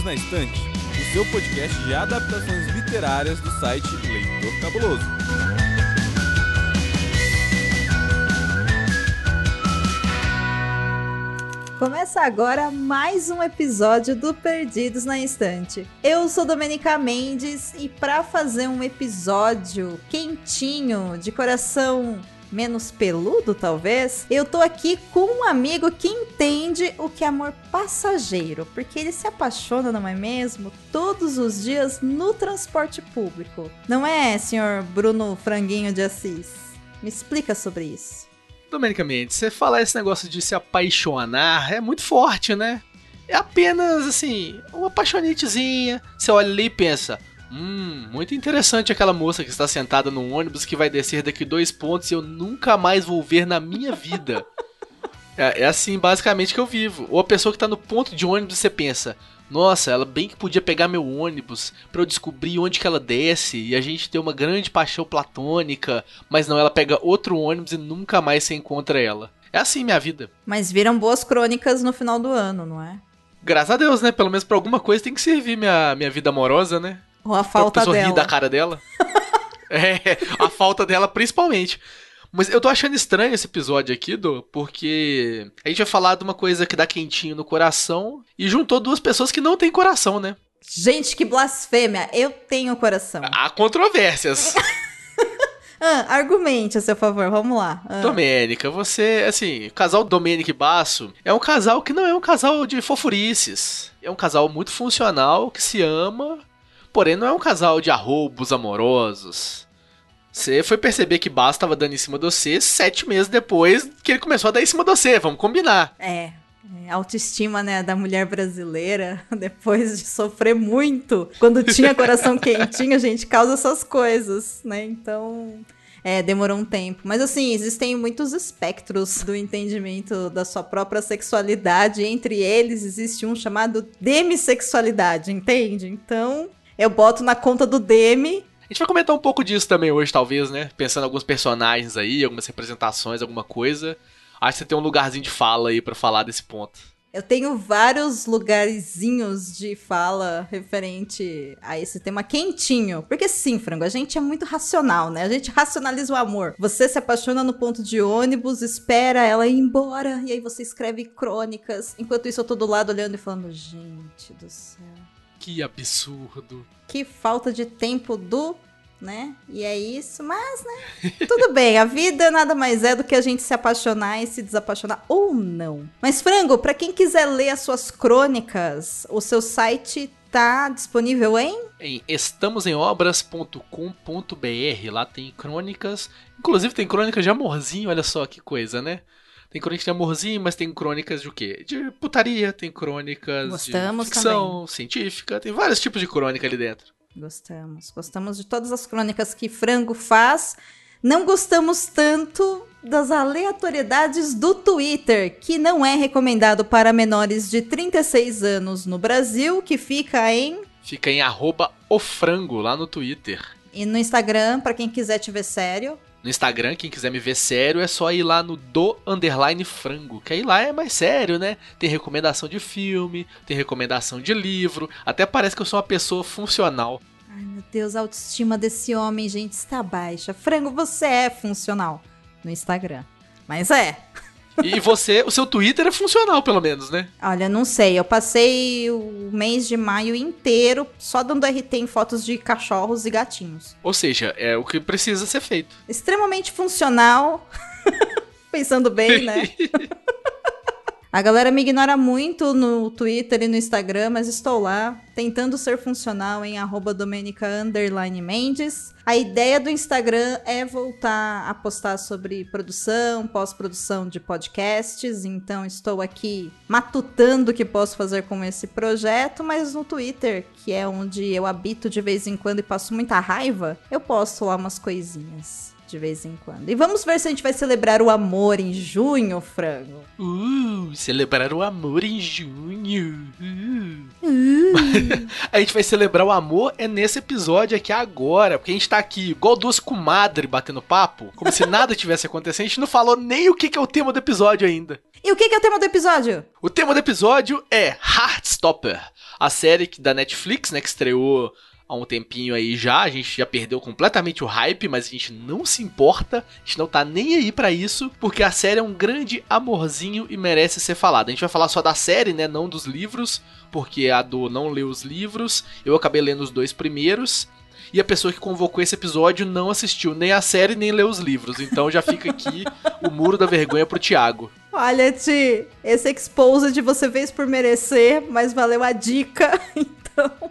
Perdidos na Estante, o seu podcast de adaptações literárias do site Leitor Cabuloso. Começa agora mais um episódio do Perdidos na Estante. Eu sou Domenica Mendes e para fazer um episódio quentinho, de coração menos peludo, talvez, eu tô aqui com um amigo que entende o que é amor passageiro, porque ele se apaixona, não é mesmo? Todos os dias no transporte público. Não é, senhor Bruno Franguinho de Assis? Me explica sobre isso. Domênica Mendes, você falar esse negócio de se apaixonar é muito forte, né? É apenas, assim, uma apaixonitezinha. Você olha ali e pensa, Hum, muito interessante aquela moça que está sentada num ônibus que vai descer daqui dois pontos e eu nunca mais vou ver na minha vida. é, é, assim, basicamente, que eu vivo. Ou a pessoa que está no ponto de ônibus você pensa, nossa, ela bem que podia pegar meu ônibus para eu descobrir onde que ela desce e a gente ter uma grande paixão platônica, mas não, ela pega outro ônibus e nunca mais se encontra ela. É assim minha vida. Mas viram boas crônicas no final do ano, não é? Graças a Deus, né? Pelo menos pra alguma coisa tem que servir minha, minha vida amorosa, né? Ou a falta pra dela. rir da cara dela. é, a falta dela principalmente. Mas eu tô achando estranho esse episódio aqui, Do, porque a gente vai falar de uma coisa que dá quentinho no coração e juntou duas pessoas que não têm coração, né? Gente, que blasfêmia! Eu tenho coração. Há controvérsias. ah, argumente a seu favor, vamos lá. Ah. Domênica, você, assim, o casal Domênica e Basso é um casal que não é um casal de fofurices. É um casal muito funcional, que se ama, Porém, não é um casal de arroubos amorosos. Você foi perceber que Bass estava dando em cima de você sete meses depois que ele começou a dar em cima de você, vamos combinar. É, é autoestima, né, da mulher brasileira, depois de sofrer muito, quando tinha coração quentinho, a gente causa essas coisas, né? Então, é, demorou um tempo. Mas assim, existem muitos espectros do entendimento da sua própria sexualidade. Entre eles existe um chamado demissexualidade, entende? Então, eu boto na conta do Demi. A gente vai comentar um pouco disso também hoje, talvez, né? Pensando em alguns personagens aí, algumas representações, alguma coisa. Acho que você tem um lugarzinho de fala aí para falar desse ponto. Eu tenho vários lugarzinhos de fala referente a esse tema quentinho. Porque sim, frango, a gente é muito racional, né? A gente racionaliza o amor. Você se apaixona no ponto de ônibus, espera ela ir embora, e aí você escreve crônicas. Enquanto isso, eu tô do lado olhando e falando, gente do céu. Que absurdo. Que falta de tempo do né? E é isso, mas, né? Tudo bem, a vida nada mais é do que a gente se apaixonar e se desapaixonar ou não. Mas, Frango, para quem quiser ler as suas crônicas, o seu site tá disponível em? Em estamosemobras.com.br. Lá tem crônicas, inclusive tem crônicas de amorzinho, olha só que coisa, né? Tem crônicas de amorzinho, mas tem crônicas de o quê? De putaria, tem crônicas Gostamos de ficção também. científica, tem vários tipos de crônica ali dentro. Gostamos. Gostamos de todas as crônicas que Frango faz. Não gostamos tanto das aleatoriedades do Twitter, que não é recomendado para menores de 36 anos no Brasil, que fica em. Fica em arroba ofrango lá no Twitter. E no Instagram, para quem quiser te ver sério, no Instagram, quem quiser me ver sério, é só ir lá no do underline frango, que aí lá é mais sério, né? Tem recomendação de filme, tem recomendação de livro, até parece que eu sou uma pessoa funcional. Ai meu Deus, a autoestima desse homem, gente, está baixa. Frango, você é funcional no Instagram. Mas é. E você, o seu Twitter é funcional, pelo menos, né? Olha, não sei. Eu passei o mês de maio inteiro só dando RT em fotos de cachorros e gatinhos. Ou seja, é o que precisa ser feito. Extremamente funcional. Pensando bem, né? A galera me ignora muito no Twitter e no Instagram, mas estou lá, tentando ser funcional em arroba Mendes. A ideia do Instagram é voltar a postar sobre produção, pós-produção de podcasts, então estou aqui matutando o que posso fazer com esse projeto, mas no Twitter, que é onde eu habito de vez em quando e passo muita raiva, eu posto lá umas coisinhas de vez em quando. E vamos ver se a gente vai celebrar o amor em junho, frango. Uh, celebrar o amor em junho. Uh. Uh. a gente vai celebrar o amor é nesse episódio aqui agora, porque a gente tá aqui igual duas comadres batendo papo, como se nada tivesse acontecendo. A gente não falou nem o que, que é o tema do episódio ainda. E o que, que é o tema do episódio? O tema do episódio é Heartstopper, a série que- da Netflix, né, que estreou há um tempinho aí já, a gente já perdeu completamente o hype, mas a gente não se importa, a gente não tá nem aí pra isso, porque a série é um grande amorzinho e merece ser falada. A gente vai falar só da série, né, não dos livros, porque a do não leu os livros, eu acabei lendo os dois primeiros. E a pessoa que convocou esse episódio não assistiu nem a série nem leu os livros. Então já fica aqui o muro da vergonha pro Thiago. Olha, Ti, esse exposed você fez por merecer, mas valeu a dica. Então,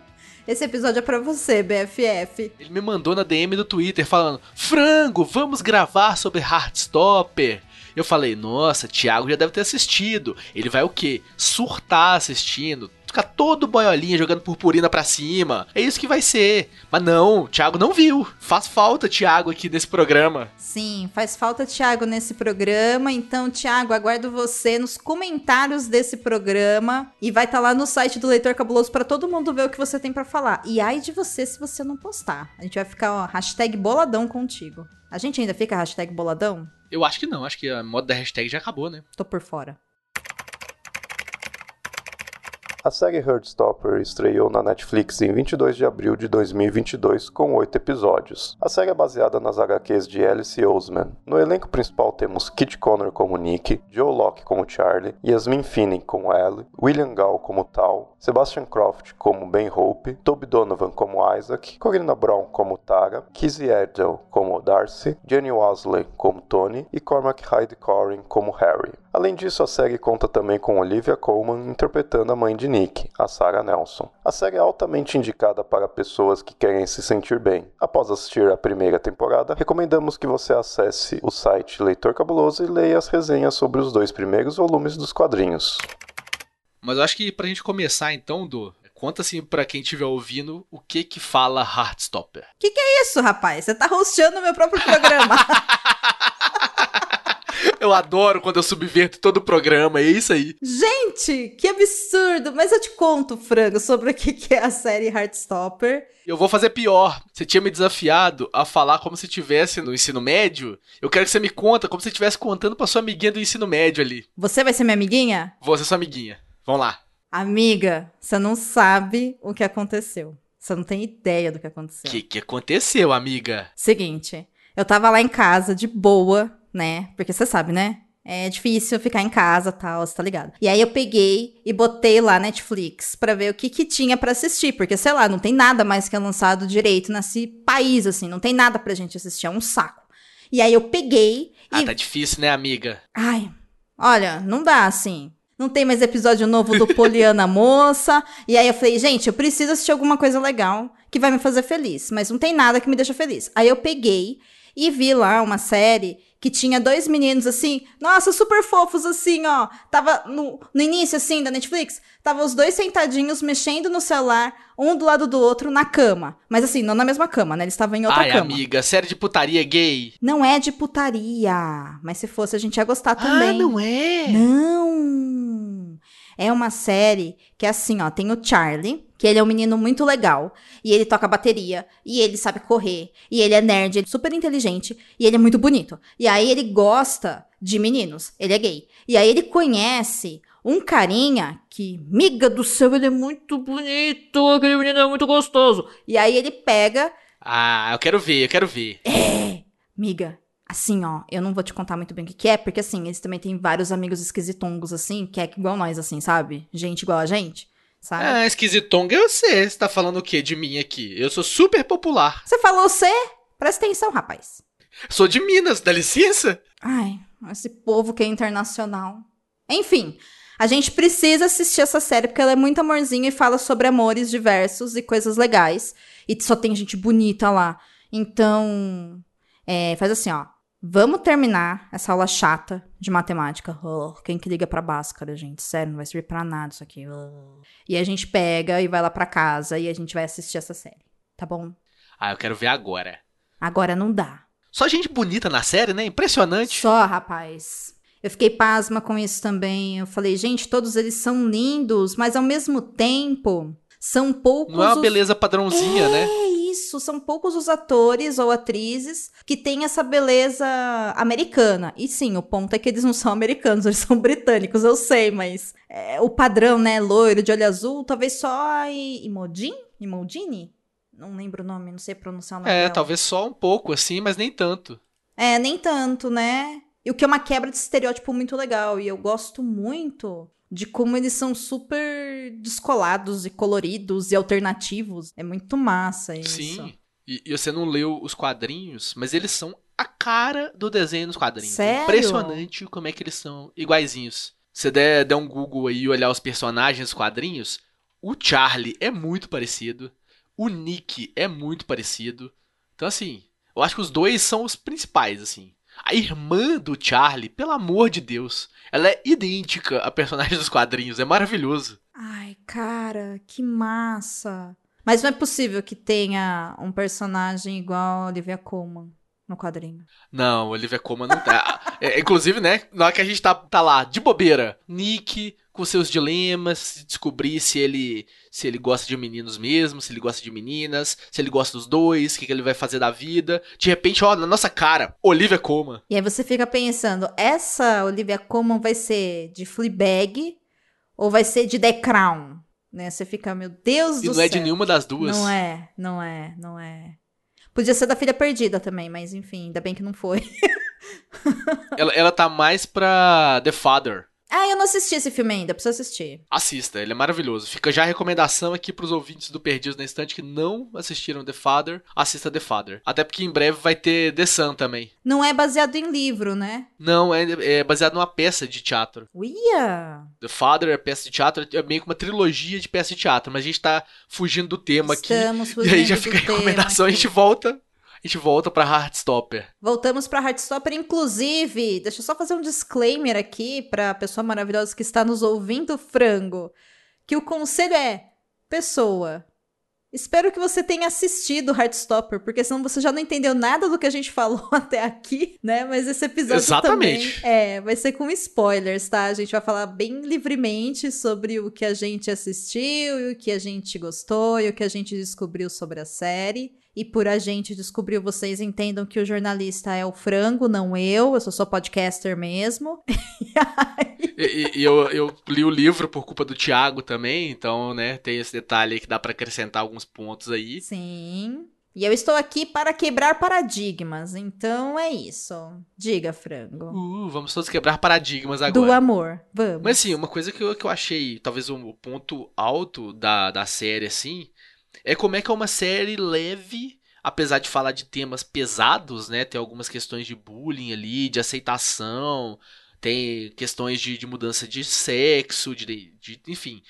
esse episódio é pra você, BFF. Ele me mandou na DM do Twitter falando: Frango, vamos gravar sobre Heartstopper. Eu falei, nossa, Thiago já deve ter assistido. Ele vai o quê? Surtar assistindo. Ficar todo boiolinha jogando purpurina pra cima. É isso que vai ser. Mas não, Thiago não viu. Faz falta Thiago aqui nesse programa. Sim, faz falta Thiago nesse programa. Então, Thiago, aguardo você nos comentários desse programa. E vai estar lá no site do Leitor Cabuloso pra todo mundo ver o que você tem pra falar. E ai de você se você não postar. A gente vai ficar, ó, hashtag boladão contigo. A gente ainda fica hashtag boladão? Eu acho que não, acho que a moda da hashtag já acabou, né? Tô por fora. A série Heartstopper estreou na Netflix em 22 de abril de 2022 com oito episódios. A série é baseada nas HQs de Alice Oseman. No elenco principal temos Kit Connor como Nick, Joe Locke como Charlie, Yasmin Finney como Ellie, William Gall como Tal, Sebastian Croft como Ben Hope, Toby Donovan como Isaac, Corina Brown como Tara, Kizzy Edel como Darcy, Jenny Wasley como Tony e Cormac Hyde Corrin como Harry. Além disso, a série conta também com Olivia Colman interpretando a mãe de Nick, a Sarah Nelson. A série é altamente indicada para pessoas que querem se sentir bem. Após assistir a primeira temporada, recomendamos que você acesse o site Leitor Cabuloso e leia as resenhas sobre os dois primeiros volumes dos quadrinhos. Mas eu acho que pra gente começar então, Du, conta assim pra quem estiver ouvindo o que que fala Heartstopper. Isso, rapaz, você tá rosteando o meu próprio programa. Eu adoro quando eu subverto todo o programa, é isso aí. Gente, que absurdo! Mas eu te conto, frango, sobre o que é a série Heartstopper. Eu vou fazer pior. Você tinha me desafiado a falar como se estivesse no ensino médio. Eu quero que você me conta como se estivesse contando pra sua amiguinha do ensino médio ali. Você vai ser minha amiguinha? Vou ser sua amiguinha. Vamos lá. Amiga, você não sabe o que aconteceu. Você não tem ideia do que O aconteceu. que, que aconteceu, amiga? Seguinte, eu tava lá em casa de boa, né? Porque você sabe, né? É difícil ficar em casa tal, você tá ligado? E aí eu peguei e botei lá Netflix pra ver o que que tinha pra assistir, porque sei lá, não tem nada mais que é lançado direito nesse país assim, não tem nada pra gente assistir, é um saco. E aí eu peguei Ah, e tá difícil, né, amiga? Ai, olha, não dá assim. Não tem mais episódio novo do Poliana Moça. E aí eu falei, gente, eu preciso assistir alguma coisa legal que vai me fazer feliz. Mas não tem nada que me deixa feliz. Aí eu peguei e vi lá uma série que tinha dois meninos assim, nossa, super fofos assim, ó. Tava no, no início assim da Netflix, tava os dois sentadinhos mexendo no celular, um do lado do outro na cama. Mas assim, não na mesma cama, né? Eles estavam em outra Ai, cama. amiga, série de putaria gay. Não é de putaria, mas se fosse a gente ia gostar também. Ah, não é? Não! É uma série que é assim, ó, tem o Charlie, que ele é um menino muito legal, e ele toca bateria, e ele sabe correr, e ele é nerd, ele é super inteligente, e ele é muito bonito. E aí ele gosta de meninos, ele é gay. E aí ele conhece um carinha que, miga do céu, ele é muito bonito, aquele menino é muito gostoso. E aí ele pega Ah, eu quero ver, eu quero ver. é, miga, assim, ó, eu não vou te contar muito bem o que, que é, porque assim, eles também têm vários amigos esquisitongos, assim, que é igual nós, assim, sabe? Gente igual a gente, sabe? Ah, esquisitonga eu sei. Você tá falando o quê de mim aqui? Eu sou super popular. Você falou você? Presta atenção, rapaz. Sou de Minas, dá licença? Ai, esse povo que é internacional. Enfim, a gente precisa assistir essa série porque ela é muito amorzinho e fala sobre amores diversos e coisas legais. E só tem gente bonita lá. Então, é, faz assim, ó. Vamos terminar essa aula chata de matemática. Oh, quem que liga pra Bhaskara, gente? Sério, não vai servir pra nada isso aqui. Oh. E a gente pega e vai lá pra casa e a gente vai assistir essa série. Tá bom? Ah, eu quero ver agora. Agora não dá. Só gente bonita na série, né? Impressionante. Só, rapaz. Eu fiquei pasma com isso também. Eu falei, gente, todos eles são lindos, mas ao mesmo tempo são poucos. Não é uma os- beleza padrãozinha, né? É isso, são poucos os atores ou atrizes que têm essa beleza americana. E sim, o ponto é que eles não são americanos, eles são britânicos, eu sei, mas é, o padrão, né, loiro, de olho azul, talvez só a Imogen? Imogen? Não lembro o nome, não sei pronunciar o nome É, dela. talvez só um pouco assim, mas nem tanto. É, nem tanto, né? E o que é uma quebra de estereótipo muito legal. E eu gosto muito de como eles são super descolados e coloridos e alternativos. É muito massa isso. Sim. E, e você não leu os quadrinhos, mas eles são a cara do desenho nos quadrinhos. Sério? É impressionante como é que eles são iguaizinhos. Se der, der um Google aí e olhar os personagens dos quadrinhos, o Charlie é muito parecido. O Nick é muito parecido. Então, assim, eu acho que os dois são os principais, assim. A irmã do Charlie, pelo amor de Deus, ela é idêntica a personagem dos quadrinhos. É maravilhoso. Ai, cara, que massa. Mas não é possível que tenha um personagem igual a Olivia Colman no quadrinho. Não, Olivia Colman não tá. É, inclusive, né, na hora que a gente tá, tá lá, de bobeira, Nick com seus dilemas, descobrir se ele se ele gosta de meninos mesmo, se ele gosta de meninas, se ele gosta dos dois, o que, que ele vai fazer da vida. De repente, ó, na nossa cara, Olivia Colman. E aí você fica pensando, essa Olivia Colman vai ser de Fleabag ou vai ser de The Crown? Né? Você fica, meu Deus E do não céu. é de nenhuma das duas. Não é, não é, não é. Podia ser da filha perdida também, mas enfim, ainda bem que não foi. Ela, ela tá mais pra The Father. Ah, eu não assisti esse filme ainda, preciso assistir. Assista, ele é maravilhoso. Fica já a recomendação aqui pros ouvintes do Perdidos na Estante que não assistiram The Father, assista The Father. Até porque em breve vai ter The Sun também. Não é baseado em livro, né? Não, é, é baseado numa peça de teatro. Uia! The Father é peça de teatro, é meio que uma trilogia de peça de teatro, mas a gente tá fugindo do tema aqui. Estamos E fugindo aí já fica a recomendação, a gente volta. A gente volta pra Heartstopper. Voltamos para Heartstopper, inclusive, deixa eu só fazer um disclaimer aqui para a pessoa maravilhosa que está nos ouvindo, frango, que o conselho é, pessoa, espero que você tenha assistido Heartstopper, porque senão você já não entendeu nada do que a gente falou até aqui, né? Mas esse episódio Exatamente. também é, vai ser com spoilers, tá? A gente vai falar bem livremente sobre o que a gente assistiu, e o que a gente gostou e o que a gente descobriu sobre a série. E por a gente descobriu, vocês entendam que o jornalista é o frango, não eu. Eu sou só podcaster mesmo. E, e- e eu, eu li o livro por culpa do Thiago também, então, né, tem esse detalhe aí que dá pra acrescentar alguns pontos aí. Sim. E eu estou aqui para quebrar paradigmas. Então é isso. Diga, frango. Uh, vamos todos quebrar paradigmas Do agora. amor. Vamos. Mas assim, uma coisa que eu, que eu achei, talvez o ponto alto da, da série, assim, é como é que é uma série leve, apesar de falar de temas pesados, né? Tem algumas questões de bullying ali, de aceitação, tem questões de, de mudança de sexo, de, de- enfim.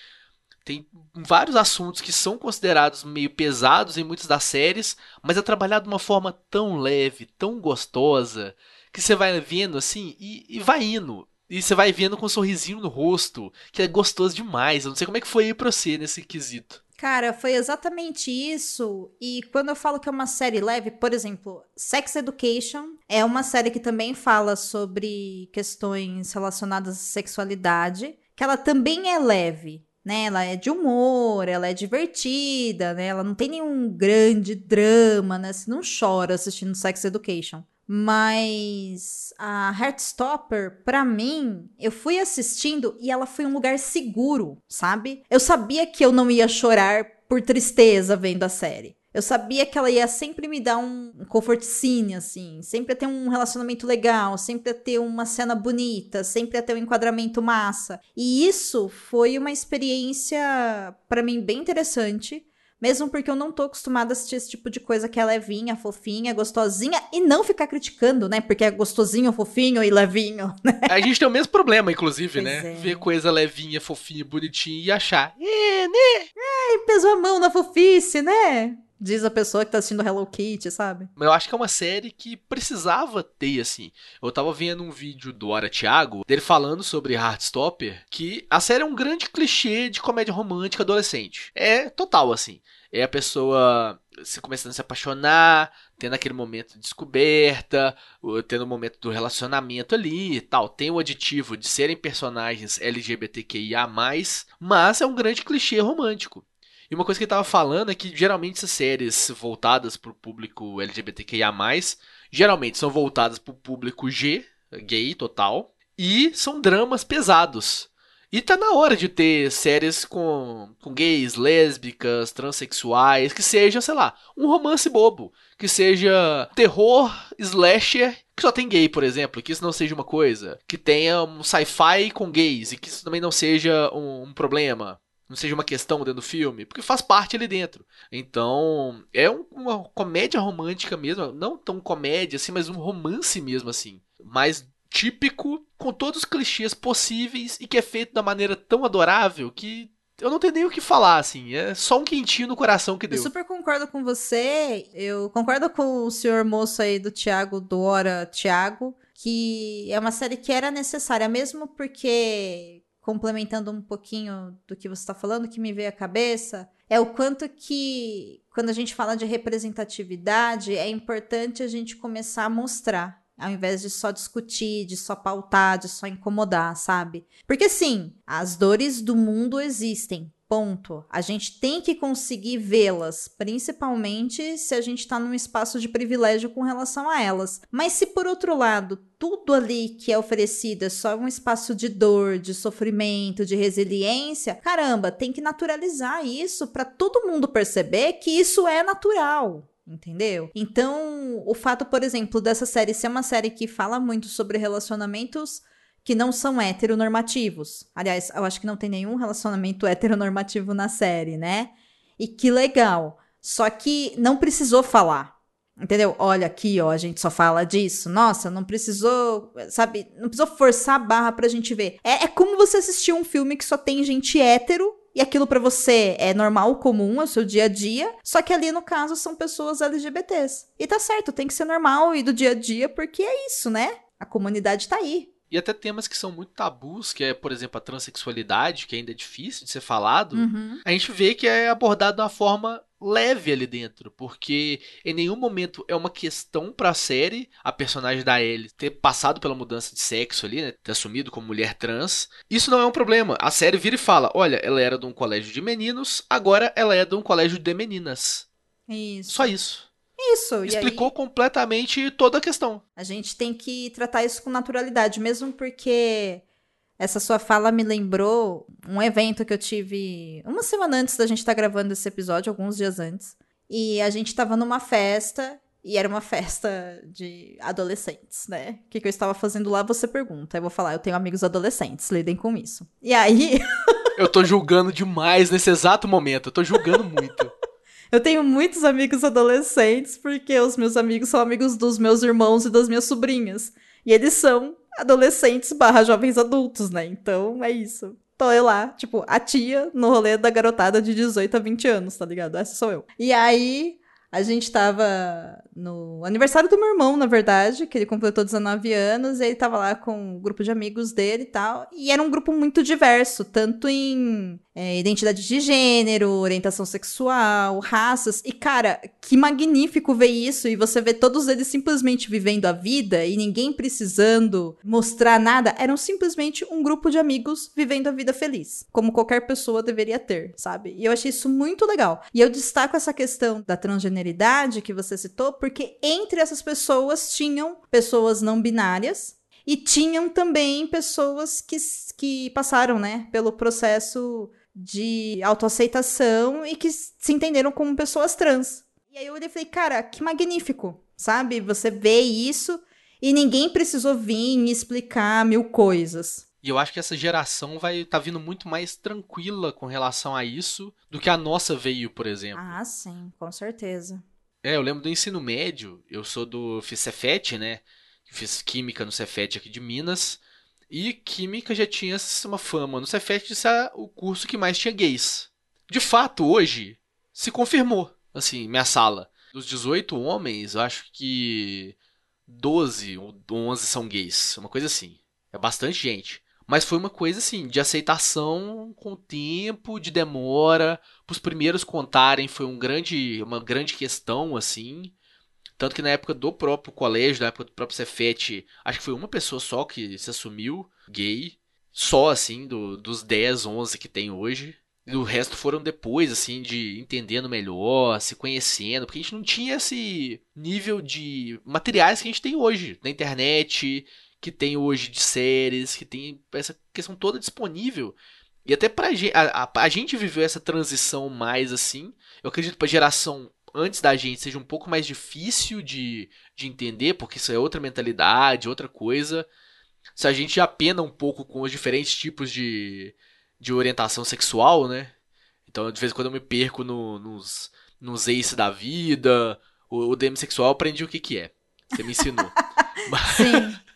Tem vários assuntos que são considerados meio pesados em muitas das séries, mas é trabalhado de uma forma tão leve, tão gostosa, que você vai vendo assim e, e vai indo. E você vai vendo com um sorrisinho no rosto, que é gostoso demais. Eu não sei como é que foi aí pra você nesse quesito. Cara, foi exatamente isso. E quando eu falo que é uma série leve, por exemplo, Sex Education é uma série que também fala sobre questões relacionadas à sexualidade, que ela também é leve. Né, ela é de humor, ela é divertida, né? Ela não tem nenhum grande drama, né? Você não chora assistindo Sex Education. Mas a Heartstopper, pra mim, eu fui assistindo e ela foi um lugar seguro, sabe? Eu sabia que eu não ia chorar por tristeza vendo a série. Eu sabia que ela ia sempre me dar um comfort scene, assim. Sempre ia ter um relacionamento legal, sempre ia ter uma cena bonita, sempre ia ter um enquadramento massa. E isso foi uma experiência, pra mim, bem interessante. Mesmo porque eu não tô acostumada a assistir esse tipo de coisa que é levinha, fofinha, gostosinha e não ficar criticando, né? Porque é gostosinho, fofinho e levinho. A gente tem o mesmo problema, inclusive, Pois né? é. Ver coisa levinha, fofinha, bonitinha e achar. É, né? E pesou a mão na fofice, né? Diz a pessoa que tá assistindo Hello Kitty, sabe? Eu acho que é uma série que precisava ter, assim. Eu tava vendo um vídeo do Ora Thiago, dele falando sobre Heartstopper, que a série é um grande clichê de comédia romântica adolescente. É total, assim. É a pessoa se começando a se apaixonar, tendo aquele momento de descoberta, tendo o momento do relacionamento ali e tal. Tem o aditivo de serem personagens LGBTQIA+, mas é um grande clichê romântico. E uma coisa que ele tava falando é que geralmente essas séries voltadas pro público LGBTQIA+, geralmente são voltadas pro público G, gay total, e são dramas pesados. E tá na hora de ter séries com, com gays, lésbicas, transexuais, que seja, sei lá, um romance bobo. Que seja terror, slasher, que só tem gay, por exemplo, que isso não seja uma coisa. Que tenha um sci-fi com gays, e que isso também não seja um, um problema não seja uma questão dentro do filme, porque faz parte ali dentro. Então, é um, uma comédia romântica mesmo, não tão comédia assim, mas um romance mesmo assim, mais típico, com todos os clichês possíveis e que é feito da maneira tão adorável que eu não tenho nem o que falar, assim. É só um quentinho no coração que deu. Eu super concordo com você. Eu concordo com o senhor moço aí do Thiago, do Hora Thiago, que é uma série que era necessária, mesmo porque, complementando um pouquinho do que você está falando, que me veio à cabeça, é o quanto que, quando a gente fala de representatividade, é importante a gente começar a mostrar ao invés de só discutir, de só pautar, de só incomodar, sabe? Porque sim, as dores do mundo existem. Ponto. A gente tem que conseguir vê-las, principalmente se a gente está num espaço de privilégio com relação a elas. Mas se por outro lado, tudo ali que é oferecido é só um espaço de dor, de sofrimento, de resiliência, caramba, tem que naturalizar isso para todo mundo perceber que isso é natural entendeu? Então, o fato, por exemplo, dessa série ser uma série que fala muito sobre relacionamentos que não são heteronormativos. Aliás, eu acho que não tem nenhum relacionamento heteronormativo na série, né? E que legal. Só que não precisou falar. Entendeu? Olha aqui, ó, a gente só fala disso. Nossa, não precisou, sabe? Não precisou forçar a barra pra gente ver. É, é como você assistir um filme que só tem gente hétero e aquilo para você é normal, comum, é o seu dia a dia, só que ali no caso são pessoas LGBTs. E tá certo, tem que ser normal e do dia a dia, porque é isso, né? A comunidade tá aí. E até temas que são muito tabus, que é, por exemplo, a transexualidade, que ainda é difícil de ser falado, uhum. a gente vê que é abordado de uma forma leve ali dentro, porque em nenhum momento é uma questão para a série a personagem da Ellie ter passado pela mudança de sexo ali, né, ter assumido como mulher trans. Isso não é um problema. A série vira e fala: "Olha, ela era de um colégio de meninos, agora ela é de um colégio de meninas". Isso. Só isso. Isso. Explicou aí, completamente toda a questão. A gente tem que tratar isso com naturalidade, mesmo porque essa sua fala me lembrou um evento que eu tive uma semana antes da gente estar tá gravando esse episódio, alguns dias antes. E a gente estava numa festa, e era uma festa de adolescentes, né? O que, que eu estava fazendo lá, você pergunta. Eu vou falar, eu tenho amigos adolescentes, lidem com isso. E aí. eu tô julgando demais nesse exato momento, eu tô julgando muito. Eu tenho muitos amigos adolescentes, porque os meus amigos são amigos dos meus irmãos e das minhas sobrinhas. E eles são adolescentes barra jovens adultos, né? Então é isso. Tô eu lá, tipo, a tia no rolê da garotada de 18 a 20 anos, tá ligado? Essa sou eu. E aí, a gente tava no aniversário do meu irmão, na verdade, que ele completou 19 anos, e ele tava lá com um grupo de amigos dele e tal. E era um grupo muito diverso, tanto em é, identidade de gênero, orientação sexual, raças. E, cara, que magnífico ver isso e você vê todos eles simplesmente vivendo a vida e ninguém precisando mostrar nada. Eram simplesmente um grupo de amigos vivendo a vida feliz, como qualquer pessoa deveria ter, sabe? E eu achei isso muito legal. E eu destaco essa questão da transgeneridade que você citou, porque entre essas pessoas tinham pessoas não binárias e tinham também pessoas que, que passaram, né, pelo processo de autoaceitação e que se entenderam como pessoas trans. E aí eu olhei e falei, cara, que magnífico, sabe? Você vê isso e ninguém precisou vir explicar mil coisas. E eu acho que essa geração vai estar tá vindo muito mais tranquila com relação a isso do que a nossa veio, por exemplo. Ah, sim, com certeza. É, eu lembro do ensino médio, eu sou do fiz Cefet, né? Fiz química no Cefet aqui de Minas. E Química já tinha uma fama no Cefet de ser o curso que mais tinha gays. De fato, hoje, se confirmou, assim, minha sala. Dos 18 homens, eu acho que 12 ou 11 são gays, uma coisa assim. É bastante gente. Mas foi uma coisa assim, de aceitação com o tempo, de demora. Para os primeiros contarem foi um grande, uma grande questão, assim. Tanto que na época do próprio colégio, na época do próprio Cefet, acho que foi uma pessoa só que se assumiu gay. Só, assim, do, dos 10, 11 que tem hoje. E o resto foram depois, assim, de entendendo melhor, se conhecendo, porque a gente não tinha esse nível de materiais que a gente tem hoje na internet, que tem hoje de séries, que tem essa questão toda disponível. E até pra gente, a, a, a gente viveu essa transição mais assim. Eu acredito que pra geração antes da gente seja um pouco mais difícil de, de entender, porque isso é outra mentalidade, outra coisa. Se a gente apena um pouco com os diferentes tipos de, de orientação sexual, né? Então, de vez em quando eu me perco no, nos, nos ace da vida. O, o DM sexual eu aprendi o que, que é. Você me ensinou. Sim.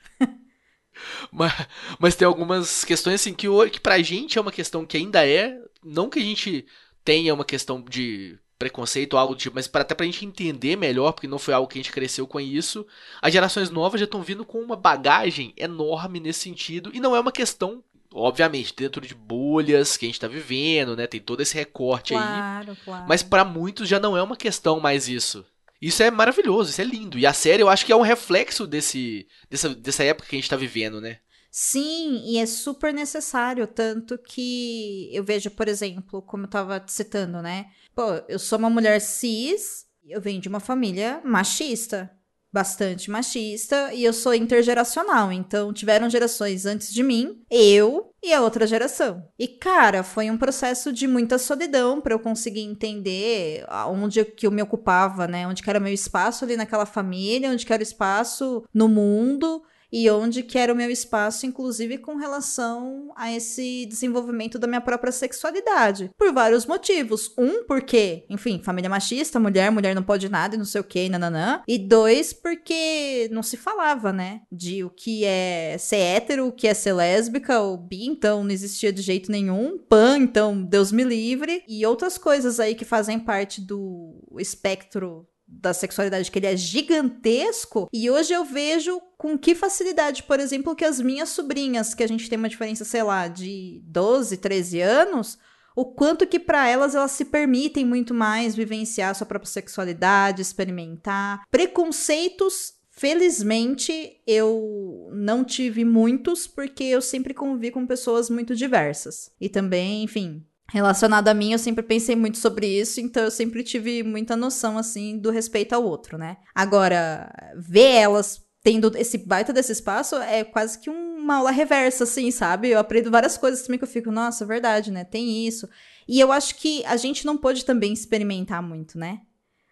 Mas, mas tem algumas questões assim que, que pra gente é uma questão que ainda é. Não que a gente tenha uma questão de preconceito ou algo do tipo, mas pra, até pra gente entender melhor, porque não foi algo que a gente cresceu com isso, as gerações novas já estão vindo com uma bagagem enorme nesse sentido, e não é uma questão obviamente, dentro de bolhas que a gente tá vivendo, né? Tem todo esse recorte claro, aí. Claro. Mas para muitos já não é uma questão mais isso. Isso é maravilhoso, isso é lindo. E a série eu acho que é um reflexo desse, dessa, dessa época que a gente tá vivendo, né? Sim, e é super necessário, tanto que eu vejo, por exemplo, como eu tava citando, né? Pô, eu sou uma mulher cis, eu venho de uma família machista bastante machista e eu sou intergeracional, então tiveram gerações antes de mim, eu e a outra geração. E cara, foi um processo de muita solidão para eu conseguir entender onde que eu me ocupava, né? Onde que era meu espaço ali naquela família, onde que era o espaço no mundo e onde que era o meu espaço, inclusive com relação a esse desenvolvimento da minha própria sexualidade. Por vários motivos. Um, porque, enfim, família machista, mulher, mulher não pode nada e não sei o que, nananã. E dois, porque não se falava, né? De o que é ser hétero, o que é ser lésbica, ou bi, então não existia de jeito nenhum. Pan, então Deus me livre. E outras coisas aí que fazem parte do espectro da sexualidade, que ele é gigantesco. E hoje eu vejo com que facilidade, por exemplo, que as minhas sobrinhas, que a gente tem uma diferença, sei lá, de 12, 13 anos, o quanto que para elas elas se permitem muito mais vivenciar sua própria sexualidade, experimentar. Preconceitos, felizmente, eu não tive muitos, porque eu sempre convivi com pessoas muito diversas. E também, enfim, relacionado a mim, eu sempre pensei muito sobre isso, então eu sempre tive muita noção, assim, do respeito ao outro, né? Agora, ver elas tendo esse baita desse espaço é quase que uma aula reversa, assim, sabe? Eu aprendo várias coisas também que eu fico, nossa, verdade, né? Tem isso. E eu acho que a gente não pode também experimentar muito, né?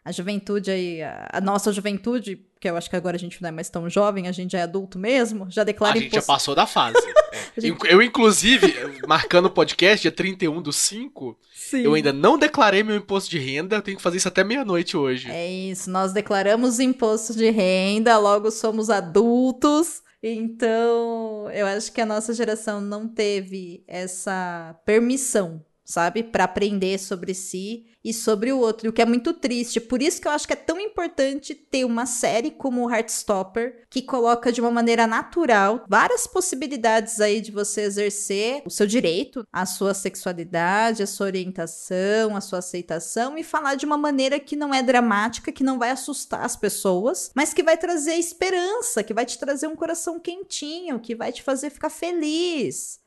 A juventude aí, a nossa juventude, que eu acho que agora a gente não é mais tão jovem, a gente já é adulto mesmo, já declara A gente já passou da fase. é. gente... Eu, inclusive, marcando o podcast, dia 31 do 5, Sim. eu ainda não declarei meu imposto de renda, eu tenho que fazer isso até meia-noite hoje. É isso, nós declaramos imposto de renda, logo somos adultos. Então, eu acho que a nossa geração não teve essa permissão, sabe, para aprender sobre si e sobre o outro, o que é muito triste. Por isso que eu acho que é tão importante ter uma série como o Heartstopper, que coloca de uma maneira natural várias possibilidades aí de você exercer o seu direito, a sua sexualidade, a sua orientação, a sua aceitação e falar de uma maneira que não é dramática, que não vai assustar as pessoas, mas que vai trazer esperança, que vai te trazer um coração quentinho, que vai te fazer ficar feliz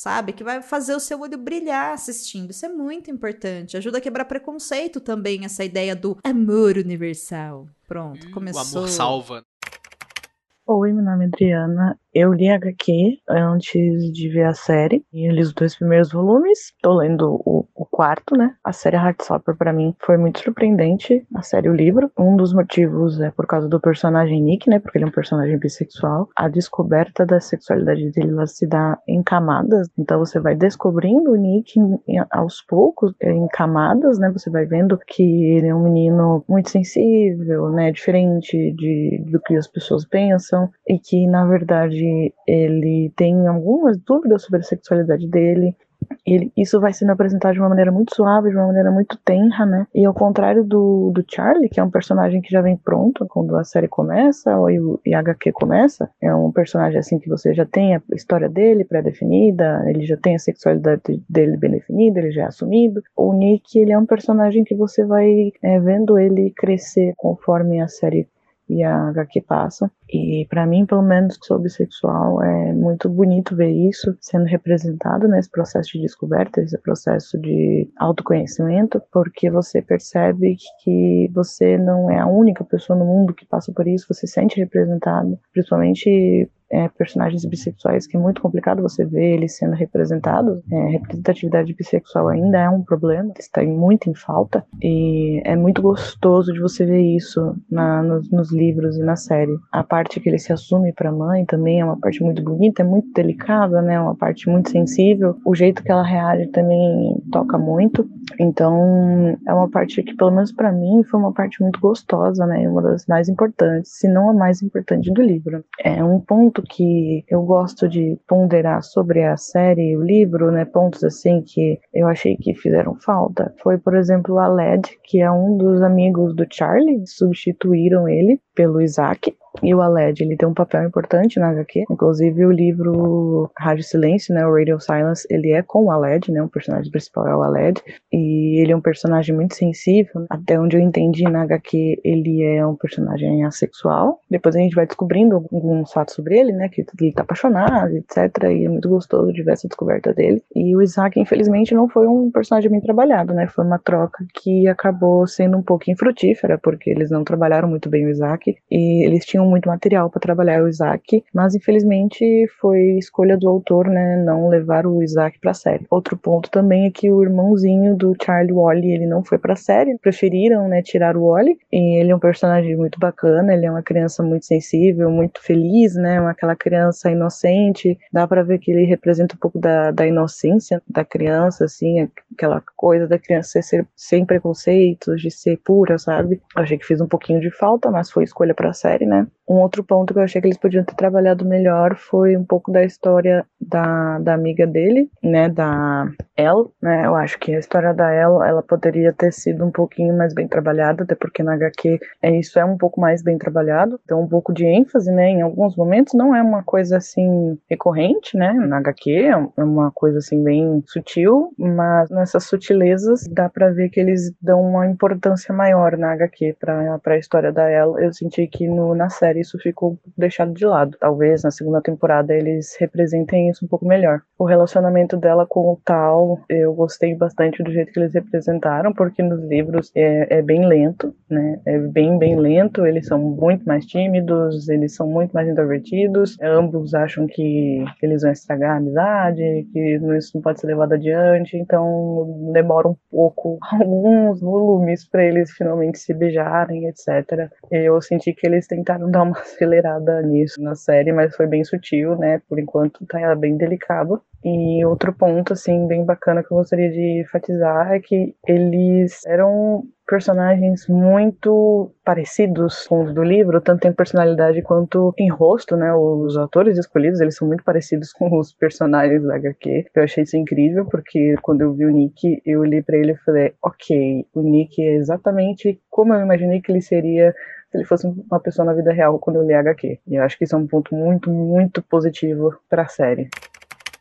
sabe? Que vai fazer o seu olho brilhar assistindo. Isso é muito importante. Ajuda a quebrar preconceito também, essa ideia do amor universal. Pronto, hum, começou. O amor salva. Oi, meu nome é Adriana. Eu li HQ antes de ver a série. E eu li os dois primeiros volumes. Tô lendo o, o quarto, né? A série Heartstopper para mim foi muito surpreendente. A série o livro. Um dos motivos é por causa do personagem Nick, né? Porque ele é um personagem bissexual. A descoberta da sexualidade dele ela se dá em camadas. Então você vai descobrindo o Nick aos poucos, em camadas, né? Você vai vendo que ele é um menino muito sensível, né? Diferente de, do que as pessoas pensam e que na verdade ele tem algumas dúvidas sobre a sexualidade dele. Ele, isso vai sendo apresentado de uma maneira muito suave, de uma maneira muito tenra, né? E ao contrário do, do Charlie, que é um personagem que já vem pronto quando a série começa, ou e a HQ começa, é um personagem assim que você já tem a história dele pré-definida, ele já tem a sexualidade dele bem definida, ele já é assumido. O Nick, ele é um personagem que você vai é, vendo ele crescer conforme a série e a HQ passa. E para mim, pelo menos, que sou bissexual, é muito bonito ver isso sendo representado nesse processo de descoberta, esse processo de autoconhecimento, porque você percebe que você não é a única pessoa no mundo que passa por isso, você se sente representado, principalmente é, personagens bissexuais que é muito complicado você ver eles sendo representados. É, representatividade bissexual ainda é um problema, está muito em falta e é muito gostoso de você ver isso na, nos, nos, livros e na série. A parte que ele se assume para a mãe também é uma parte muito bonita, é muito delicada, né? Uma parte muito sensível. O jeito que ela reage também toca muito. Então é uma parte que pelo menos para mim foi uma parte muito gostosa, né? Uma das mais importantes, se não a mais importante do livro. É um ponto ponto que eu gosto de ponderar sobre a série e o livro, né, pontos assim que eu achei que fizeram falta, foi, por exemplo, a Led, que é um dos amigos do Charlie, substituíram ele pelo Isaac. E o Aled, ele tem um papel importante na HQ. Inclusive, o livro Rádio Silêncio, né, o Radio Silence, ele é com o Aled, né, o personagem principal é o Aled. E ele é um personagem muito sensível. Até onde eu entendi na HQ, ele é um personagem assexual. Depois a gente vai descobrindo alguns fatos sobre ele, né, que ele tá apaixonado, etc. E é muito gostoso de ver essa descoberta dele. E o Isaac, infelizmente, não foi um personagem bem trabalhado, né, foi uma troca que acabou sendo um pouco infrutífera, porque eles não trabalharam muito bem o Isaac. E eles tinham muito material para trabalhar o Isaac, mas infelizmente foi escolha do autor, né, não levar o Isaac para a série. Outro ponto também é que o irmãozinho do Charlie Wally, ele não foi para a série, preferiram, né, tirar o Wally. E ele é um personagem muito bacana, ele é uma criança muito sensível, muito feliz, né, aquela criança inocente. Dá para ver que ele representa um pouco da, da inocência da criança, assim, aquela coisa da criança ser sem preconceitos, de ser pura, sabe? Achei que fiz um pouquinho de falta, mas foi escolha para a série, né? Um outro ponto que eu achei que eles podiam ter trabalhado melhor foi um pouco da história da, da amiga dele, né, da El, né, eu acho que a história da El, ela poderia ter sido um pouquinho mais bem trabalhada, até porque na HQ é, isso é um pouco mais bem trabalhado, então um pouco de ênfase, né, em alguns momentos, não é uma coisa assim recorrente, né, na HQ é, é uma coisa assim bem sutil, mas nessas sutilezas dá para ver que eles dão uma importância maior na HQ para a história da El, eu senti que no, na série isso ficou deixado de lado, talvez na segunda temporada eles representem isso um pouco melhor. O relacionamento dela com o Tal, eu gostei bastante do jeito que eles representaram, porque nos livros é, é bem lento, né? É bem, bem lento. Eles são muito mais tímidos, eles são muito mais introvertidos. Ambos acham que eles vão estragar a amizade, que isso não pode ser levado adiante, então demora um pouco, alguns volumes para eles finalmente se beijarem, etc. Eu senti que eles tentaram dar uma acelerada nisso na série, mas foi bem sutil, né? Por enquanto tá bem delicado. E outro ponto, assim, bem bacana que eu gostaria de enfatizar é que eles eram personagens muito parecidos com os do livro, tanto em personalidade quanto em rosto, né? Os atores escolhidos, eles são muito parecidos com os personagens da HQ. Eu achei isso incrível, porque quando eu vi o Nick, eu olhei para ele e falei, ok, o Nick é exatamente como eu imaginei que ele seria se ele fosse uma pessoa na vida real quando eu li HQ. E eu acho que isso é um ponto muito, muito positivo para a série.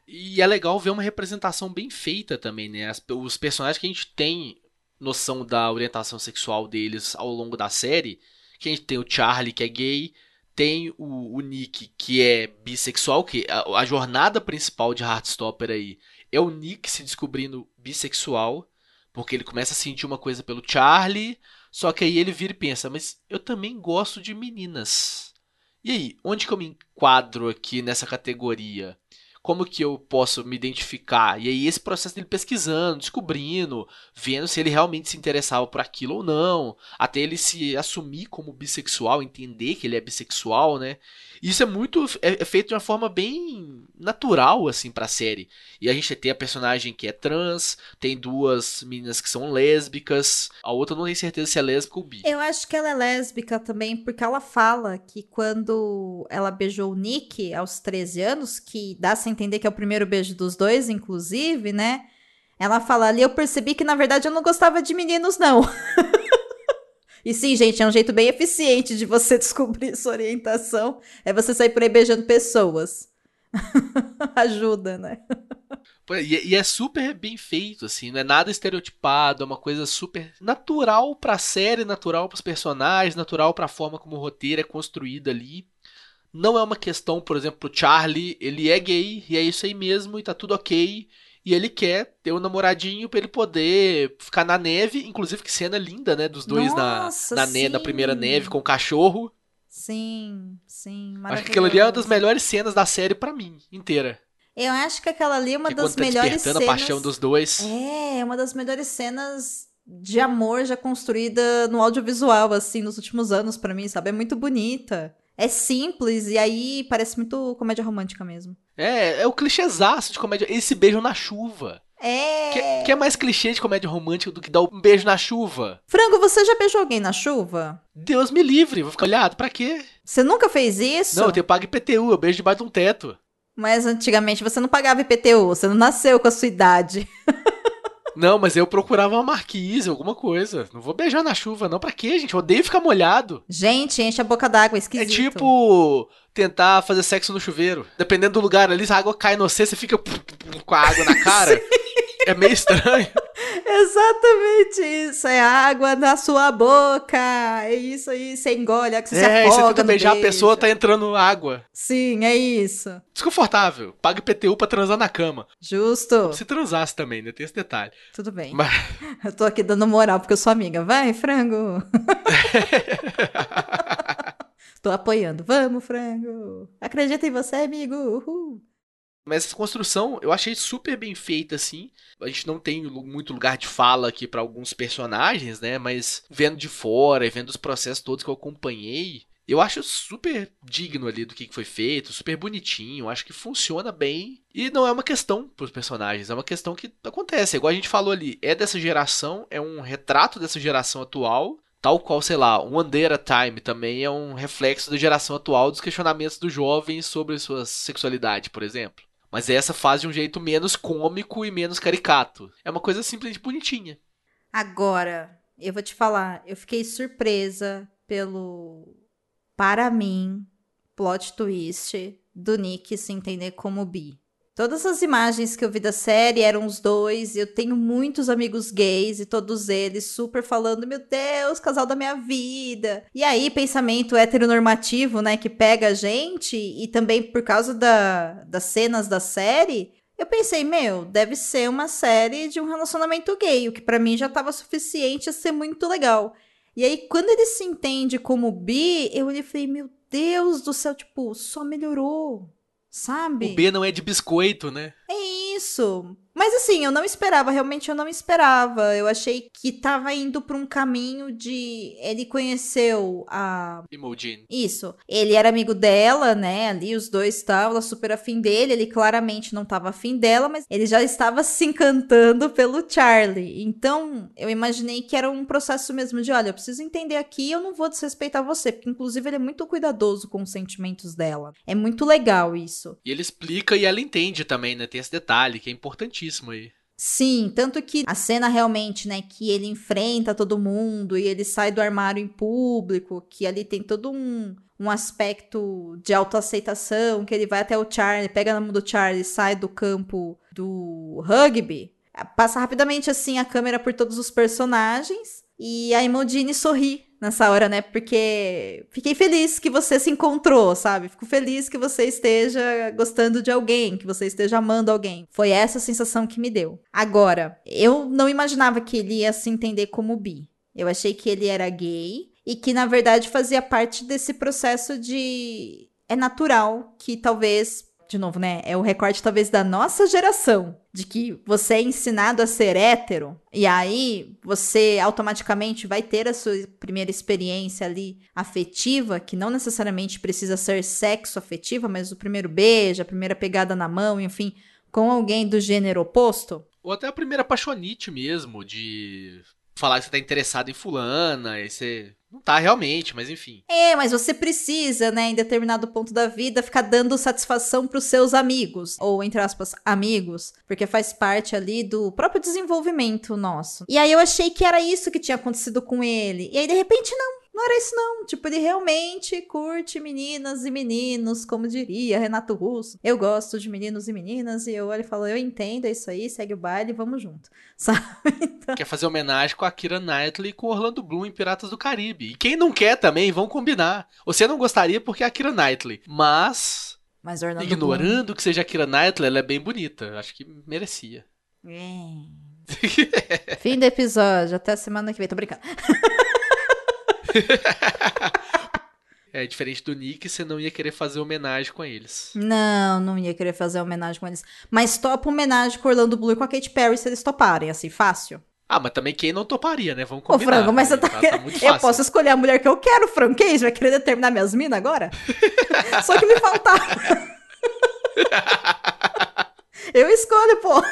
E é legal ver uma representação bem feita também, né? Os personagens que a gente tem noção da orientação sexual deles ao longo da série, que a gente tem o Charlie, que é gay, tem o, o Nick, que é bissexual, que a, a jornada principal de Heartstopper aí é o Nick se descobrindo bissexual, porque ele começa a sentir uma coisa pelo Charlie, só que aí ele vira e pensa, mas eu também gosto de meninas. E aí, onde que eu me enquadro aqui nessa categoria? Como que eu posso me identificar? E aí esse processo dele pesquisando, descobrindo, vendo se ele realmente se interessava por aquilo ou não, até ele se assumir como bissexual, entender que ele é bissexual, né? Isso é muito é, é feito de uma forma bem natural assim para a série. E a gente tem a personagem que é trans, tem duas meninas que são lésbicas, a outra não tem certeza se é lésbica ou bi. Eu acho que ela é lésbica também, porque ela fala que quando ela beijou o Nick aos 13 anos, que dá sem entender que é o primeiro beijo dos dois, inclusive, né? Ela fala ali, eu percebi que na verdade eu não gostava de meninos, não. e sim, gente, é um jeito bem eficiente de você descobrir sua orientação. É você sair por aí beijando pessoas. Ajuda, né? E, é super bem feito, assim, não é nada estereotipado, é uma coisa super natural pra série, natural pros personagens, natural pra forma como o roteiro é construído ali. Não é uma questão, por exemplo, pro Charlie, ele é gay e é isso aí mesmo e tá tudo ok. E ele quer ter um namoradinho para ele poder ficar na neve, inclusive que cena linda, né, dos dois Nossa, na, na, ne na primeira neve com o cachorro. Sim, sim, Acho que aquela ali é uma das melhores cenas da série para mim, inteira. Eu acho que aquela ali é uma que das tá melhores cenas. a paixão dos dois. É, é uma das melhores cenas de amor já construída no audiovisual, assim, nos últimos anos para mim, sabe? É muito bonita. É simples e aí parece muito comédia romântica mesmo. É, é o clichêzaço de comédia. Esse beijo na chuva. É. Que, que, é mais clichê de comédia romântica do que dar um beijo na chuva? Frango, você já beijou alguém na chuva? Deus me livre, vou ficar olhado, pra quê? Você nunca fez isso? Não, eu tenho pago IPTU, eu beijo debaixo de um teto. Mas antigamente você não pagava IPTU, você não nasceu com a sua idade. Não, mas eu procurava uma marquise, alguma coisa. Não vou beijar na chuva, não. Pra quê, gente? Eu odeio ficar molhado. Gente, enche a boca d'água, é esquisito. É tipo tentar fazer sexo no chuveiro. Dependendo do lugar ali, se a água cai no você, você fica com a água na cara. é meio estranho. Exatamente isso. É água na sua boca. É isso aí. Você engole, é que você é, se afoga. É, você tenta beijar beijo. a pessoa, tá entrando água. Sim, é isso. Desconfortável. Paga IPTU pra transar na cama. Justo. Se transasse também, né? Tem esse detalhe. Tudo bem. Mas... Eu tô aqui dando moral porque eu sou amiga. Vai, frango. Tô apoiando. Vamos, frango. Acredita em você, amigo. Uhul. Mas essa construção eu achei super bem feita, assim. A gente não tem muito lugar de fala aqui para alguns personagens, né? Mas vendo de fora e vendo os processos todos que eu acompanhei, eu acho super digno ali do que foi feito, super bonitinho, acho que funciona bem. E não é uma questão pros personagens, é uma questão que acontece. Igual a gente falou ali, é dessa geração, é um retrato dessa geração atual. Tal qual, sei lá, One Day Time também é um reflexo da geração atual dos questionamentos dos jovens sobre sua sexualidade, por exemplo. Mas essa faz de um jeito menos cômico e menos caricato. É uma coisa simplesmente bonitinha. Agora, eu vou te falar, eu fiquei surpresa pelo, para mim, plot twist do Nick se entender como bi. Todas as imagens que eu vi da série eram os dois. Eu tenho muitos amigos gays e todos eles super falando: Meu Deus, casal da minha vida. E aí, pensamento heteronormativo, né, que pega a gente, e também por causa da, das cenas da série. Eu pensei, meu, deve ser uma série de um relacionamento gay, o que para mim já tava suficiente a ser muito legal. E aí, quando ele se entende como bi, eu olhei e falei, meu Deus do céu, tipo, só melhorou sabe? O B não é de biscoito, né? É isso. Mas assim, eu não esperava, realmente eu não esperava. Eu achei que tava indo pra um caminho de. Ele conheceu a. Imogen. Isso. Ele era amigo dela, né? Ali os dois estavam, ela super afim dele. Ele claramente não tava afim dela, mas ele já estava se encantando pelo Charlie. Então, eu imaginei que era um processo mesmo de: olha, eu preciso entender aqui, eu não vou desrespeitar você. Porque, inclusive, ele é muito cuidadoso com os sentimentos dela. É muito legal isso. E ele explica e ela entende também, né? Tem esse detalhe que é importantíssimo importantíssimo aí. Sim, tanto que a cena realmente, né, que ele enfrenta todo mundo e ele sai do armário em público, que ali tem todo um, um aspecto de autoaceitação, que ele vai até o Charlie, pega na mão do Charlie, sai do campo do rugby, passa rapidamente assim a câmera por todos os personagens e a Imogene sorri nessa hora, né? Porque fiquei feliz que você se encontrou, sabe? Fico feliz que você esteja gostando de alguém, que você esteja amando alguém. Foi essa a sensação que me deu. Agora, eu não imaginava que ele ia se entender como bi. Eu achei que ele era gay e que na verdade fazia parte desse processo de é natural que talvez de novo, né? É o recorte talvez da nossa geração, de que você é ensinado a ser hétero, e aí você automaticamente vai ter a sua primeira experiência ali afetiva, que não necessariamente precisa ser sexo afetiva, mas o primeiro beijo, a primeira pegada na mão, enfim, com alguém do gênero oposto. Ou até a primeira apaixonite mesmo, de falar que você tá interessado em fulana, e você não tá realmente, mas enfim. É, mas você precisa, né, em determinado ponto da vida, ficar dando satisfação pros seus amigos. Ou, entre aspas, amigos. Porque faz parte ali do próprio desenvolvimento nosso. E aí eu achei que era isso que tinha acontecido com ele. E aí, de repente, não. Não era isso não. Tipo, ele realmente curte meninas e meninos, como diria Renato Russo. Eu gosto de meninos e meninas e eu olho e falo, eu entendo, é isso aí, segue o baile, vamos junto. Sabe? Então... Quer fazer homenagem com a Kira Knightley e com Orlando Bloom em Piratas do Caribe. E quem não quer também, vão combinar. Você não gostaria porque é a Kira Knightley, mas... Mas Orlando Ignorando Bloom... que seja a Kira Knightley, ela é bem bonita. Acho que merecia. É. Fim do episódio. Até semana que vem. Tô brincando. É diferente do Nick, você não ia querer fazer homenagem com eles. Não, não ia querer fazer homenagem com eles. Mas topa homenagem com Orlando Blue e com a Katy Perry se eles toparem, assim, fácil. Ah, mas também quem não toparia, né? Vamos Ô, combinar. Frango, mas né? você tá, tá, muito eu posso escolher a mulher que eu quero, Frank. Que isso? Vai querer determinar minhas minas agora? Só que me faltava. eu escolho, pô.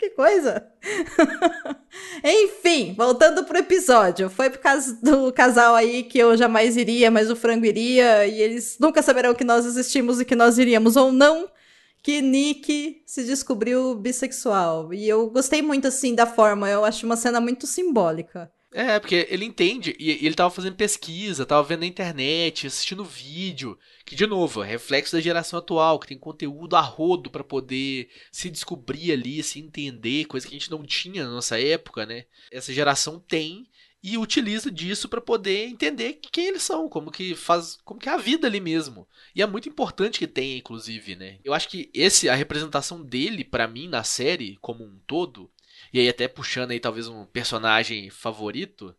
Que coisa. Enfim, voltando pro episódio. Foi por causa do casal aí que eu jamais iria, mas o frango iria. E eles nunca saberão que nós existimos e que nós iríamos ou não. Que Nick se descobriu bissexual. E eu gostei muito, assim, da forma. Eu acho uma cena muito simbólica. É, porque ele entende, e ele tava fazendo pesquisa, tava vendo na internet, assistindo vídeo, que de novo, é reflexo da geração atual, que tem conteúdo a rodo pra poder se descobrir ali, se entender, coisa que a gente não tinha na nossa época, né? Essa geração tem e utiliza disso pra poder entender quem eles são, como que faz, como que é a vida ali mesmo. E é muito importante que tenha, inclusive, né? Eu acho que esse a representação dele pra mim na série como um todo e aí até puxando aí talvez um personagem favorito.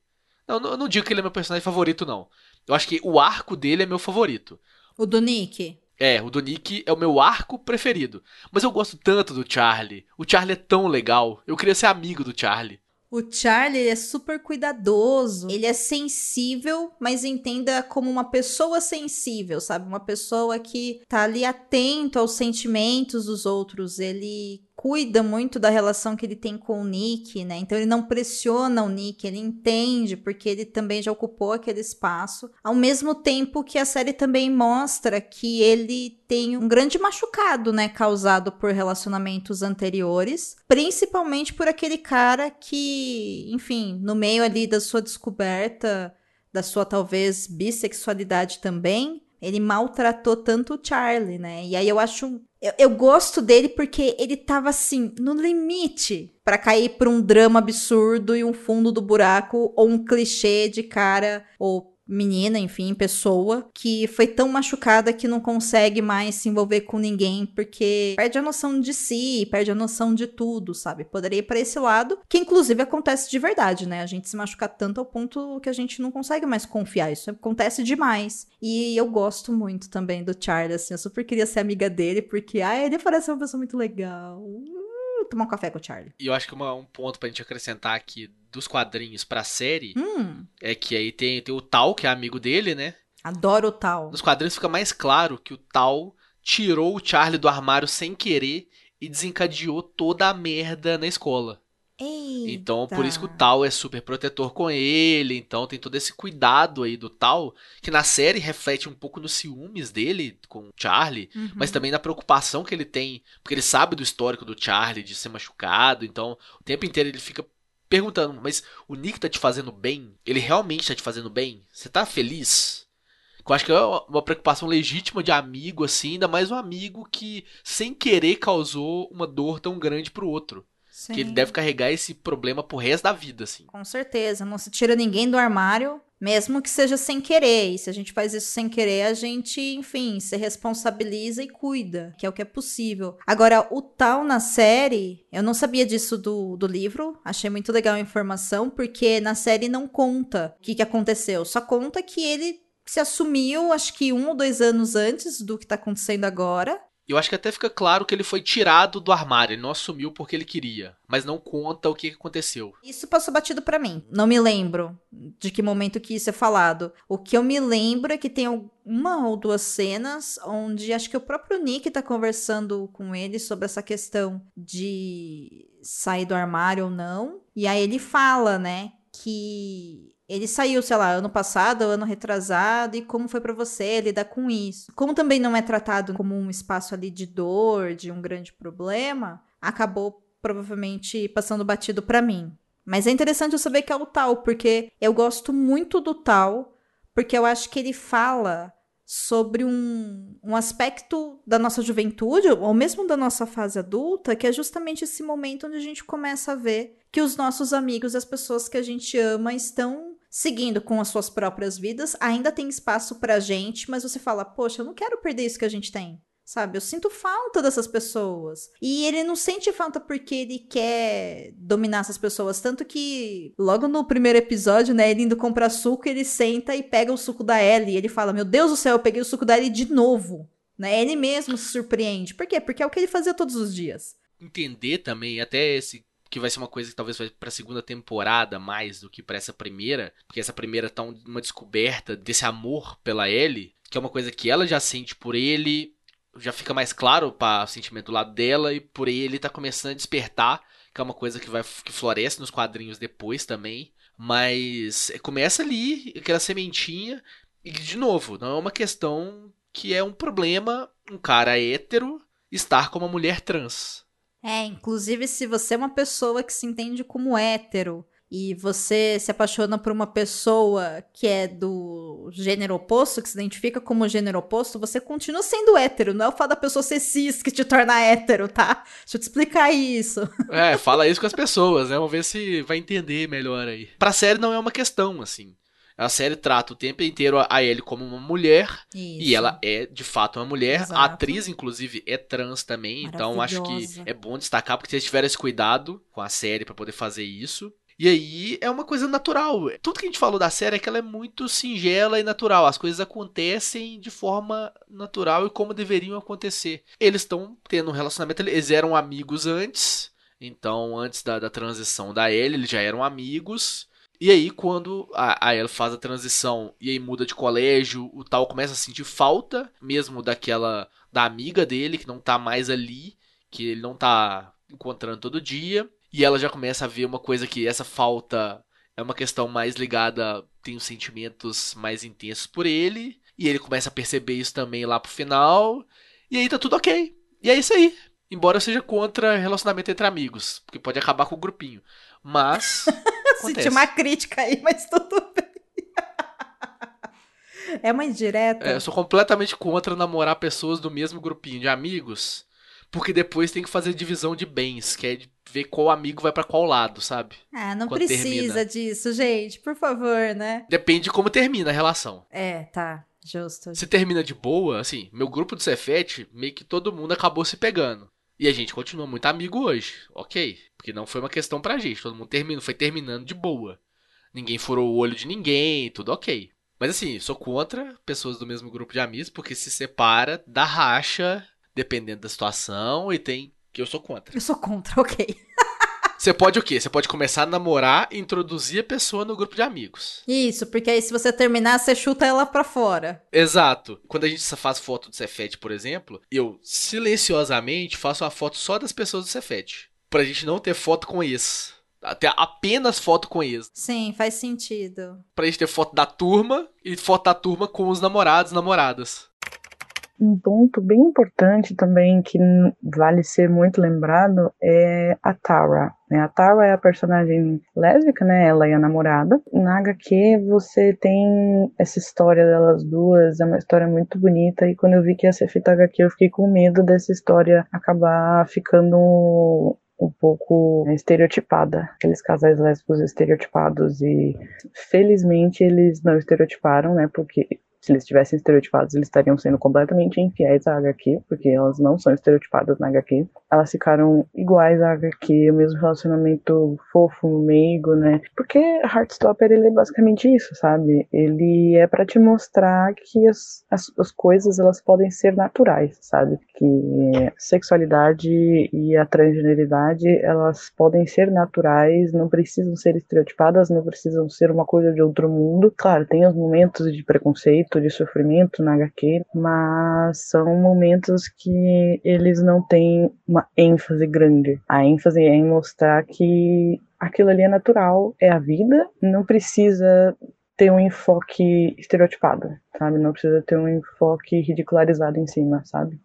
Não, eu não digo que ele é meu personagem favorito, não. Eu acho que o arco dele é meu favorito. O do Nick. É, o do Nick é o meu arco preferido. Mas eu gosto tanto do Charlie. O Charlie é tão legal. Eu queria ser amigo do Charlie. O Charlie é super cuidadoso. Ele é sensível, mas entenda como uma pessoa sensível, sabe? Uma pessoa que tá ali atento aos sentimentos dos outros. Ele cuida muito da relação que ele tem com o Nick, né? Então ele não pressiona o Nick, ele entende porque ele também já ocupou aquele espaço. Ao mesmo tempo que a série também mostra que ele tem um grande machucado, né, causado por relacionamentos anteriores, principalmente por aquele cara que, enfim, no meio ali da sua descoberta, da sua talvez bissexualidade também, ele maltratou tanto o Charlie, né? E aí eu acho. Eu, eu gosto dele porque ele tava assim, no limite pra cair pra um drama absurdo e um fundo do buraco, ou um clichê de cara, ou menina, enfim, pessoa, que foi tão machucada que não consegue mais se envolver com ninguém porque perde a noção de si, perde a noção de tudo, sabe? Poderia ir pra esse lado, que inclusive acontece de verdade, né? A gente se machucar tanto ao ponto que a gente não consegue mais confiar. Isso acontece demais. E eu gosto muito também do Charlie, assim, eu super queria ser amiga dele porque, ah, ele parece uma pessoa muito legal. Tomar um café com o Charlie. E eu acho que uma- um ponto pra gente acrescentar aqui dos quadrinhos pra série Hum, é que aí tem, tem o Tal, que é amigo dele, né? adoro o tal. Nos quadrinhos fica mais claro que o Tal tirou o Charlie do armário sem querer e desencadeou toda a merda na escola. Então, por isso que o Eita. Tal é super protetor com ele. Então, tem todo esse cuidado aí do Tal, que na série reflete um pouco nos ciúmes dele com o Charlie, Uhum. mas também na preocupação que ele tem, porque ele sabe do histórico do Charlie, de ser machucado. Então, o tempo inteiro ele fica perguntando: Mas o Nick tá te fazendo bem? Ele realmente tá te fazendo bem? Você tá feliz? Eu acho que é uma uma preocupação legítima de amigo, assim, ainda mais um amigo que, sem querer, causou uma dor tão grande pro outro. Sim. Que ele deve carregar esse problema pro resto da vida, assim. Com certeza, não se tira ninguém do armário, mesmo que seja sem querer. E se a gente faz isso sem querer, a gente, enfim, se responsabiliza e cuida, que é o que é possível. Agora, o tal na série, eu não sabia disso do, do livro, achei muito legal a informação, porque na série não conta o que, que aconteceu, só conta que ele se assumiu, acho que um ou dois anos antes do que tá acontecendo agora. Eu acho que até fica claro que ele foi tirado do armário, ele não assumiu porque ele queria, mas não conta o que aconteceu. Isso passou batido pra mim. Não me lembro de que momento que isso é falado. O que eu me lembro é que tem uma ou duas cenas onde acho que o próprio Nick tá conversando com ele sobre essa questão de sair do armário ou não. E aí ele fala, né, que ele saiu, sei lá, ano passado, ano retrasado, e como foi pra você lidar com isso? Como também não é tratado como um espaço ali de dor, de um grande problema, acabou provavelmente passando batido pra mim. Mas é interessante eu saber que é o tal, porque eu gosto muito do tal, porque eu acho que ele fala sobre um, um aspecto da nossa juventude, ou mesmo da nossa fase adulta, que é justamente esse momento onde a gente começa a ver que os nossos amigos, as pessoas que a gente ama, estão seguindo com as suas próprias vidas, ainda tem espaço pra gente, mas você fala, poxa, eu não quero perder isso que a gente tem. Sabe, eu sinto falta dessas pessoas. E ele não sente falta porque ele quer dominar essas pessoas. Tanto que, logo no primeiro episódio, né, ele indo comprar suco, ele senta e pega o suco da Ellie. E ele fala: Meu Deus do céu, eu peguei o suco da Ellie de novo. Né? Ele mesmo se surpreende. Por quê? Porque é o que ele fazia todos os dias. Entender também, até esse que vai ser uma coisa que talvez vai para a segunda temporada mais do que para essa primeira, porque essa primeira tá uma descoberta desse amor pela Ellie, que é uma coisa que ela já sente por ele, já fica mais claro para o sentimento do lado dela e por ele tá começando a despertar, que é uma coisa que vai que floresce nos quadrinhos depois também, mas começa ali aquela sementinha e de novo, não é uma questão que é um problema um cara hétero estar com uma mulher trans. É, inclusive se você é uma pessoa que se entende como hétero e você se apaixona por uma pessoa que é do gênero oposto, que se identifica como gênero oposto, você continua sendo hétero. Não é o fato da pessoa ser cis que te torna hétero, tá? Deixa eu te explicar isso. É, fala isso com as pessoas, né? Vamos ver se vai entender melhor aí. Pra série não é uma questão, assim. A série trata o tempo inteiro a Ellie como uma mulher. Isso. E ela é, de fato, uma mulher. Exato. A atriz, inclusive, é trans também. Então, acho que é bom destacar, porque eles tiveram esse cuidado com a série para poder fazer isso. E aí é uma coisa natural. Tudo que a gente falou da série é que ela é muito singela e natural. As coisas acontecem de forma natural e como deveriam acontecer. Eles estão tendo um relacionamento, eles eram amigos antes. Então, antes da, da transição da Ellie, eles já eram amigos. E aí, quando a, a Ellie faz a transição e aí muda de colégio, o tal começa a sentir falta mesmo daquela. da amiga dele, que não tá mais ali, que ele não tá encontrando todo dia. E ela já começa a ver uma coisa que essa falta é uma questão mais ligada, tem os sentimentos mais intensos por ele. E ele começa a perceber isso também lá pro final. E aí tá tudo ok. E é isso aí. Embora eu seja contra relacionamento entre amigos, porque pode acabar com o grupinho. Mas. Senti uma crítica aí, mas tudo bem. é uma indireta. É, eu sou completamente contra namorar pessoas do mesmo grupinho de amigos porque depois tem que fazer divisão de bens, que é ver qual amigo vai para qual lado, sabe? Ah, não Quando precisa termina. disso, gente, por favor, né? Depende de como termina a relação. É, tá. Justo. Se termina de boa, assim, meu grupo do Cefete, meio que todo mundo acabou se pegando. E a gente continua muito amigo hoje, ok. Porque não foi uma questão pra gente, todo mundo terminou, foi terminando de boa. Ninguém furou o olho de ninguém, tudo ok. Mas assim, sou contra pessoas do mesmo grupo de amigos, porque se separa, dá racha dependendo da situação, e tem que eu sou contra. Eu sou contra, ok. Você pode o quê? Você pode começar a namorar e introduzir a pessoa no grupo de amigos. Isso, porque aí se você terminar, você chuta ela pra fora. Exato. Quando a gente faz foto do Cefete, por exemplo, eu silenciosamente faço uma foto só das pessoas do Cefete. Pra gente não ter foto com ex. Até apenas foto com ex. Sim, faz sentido. Pra gente ter foto da turma e foto da turma com os namorados, namoradas. Um ponto bem importante também que vale ser muito lembrado é a Tara. Né? A Tara é a personagem lésbica, né? Ela é a namorada. Na HQ você tem essa história delas duas, é uma história muito bonita. E quando eu vi que ia ser feita HQ, eu fiquei com medo dessa história acabar ficando um pouco estereotipada, aqueles casais lésbicos estereotipados e felizmente eles não estereotiparam, né? Porque se eles tivessem estereotipados, eles estariam sendo completamente infiéis à HQ, porque elas não são estereotipadas na HQ. Elas ficaram iguais à HQ, o mesmo relacionamento fofo, meigo, né? Porque Heartstopper, ele é basicamente isso, sabe? Ele é para te mostrar que as, as, as, coisas, elas podem ser naturais, sabe? Que sexualidade e a transgeneridade, elas podem ser naturais, não precisam ser estereotipadas, não precisam ser uma coisa de outro mundo. Claro, tem os momentos de preconceito, de sofrimento na HQ, mas são momentos que eles não têm uma ênfase grande. A ênfase é em mostrar que aquilo ali é natural, é a vida, não precisa ter um enfoque estereotipado, sabe? Não precisa ter um enfoque ridicularizado em cima, sabe?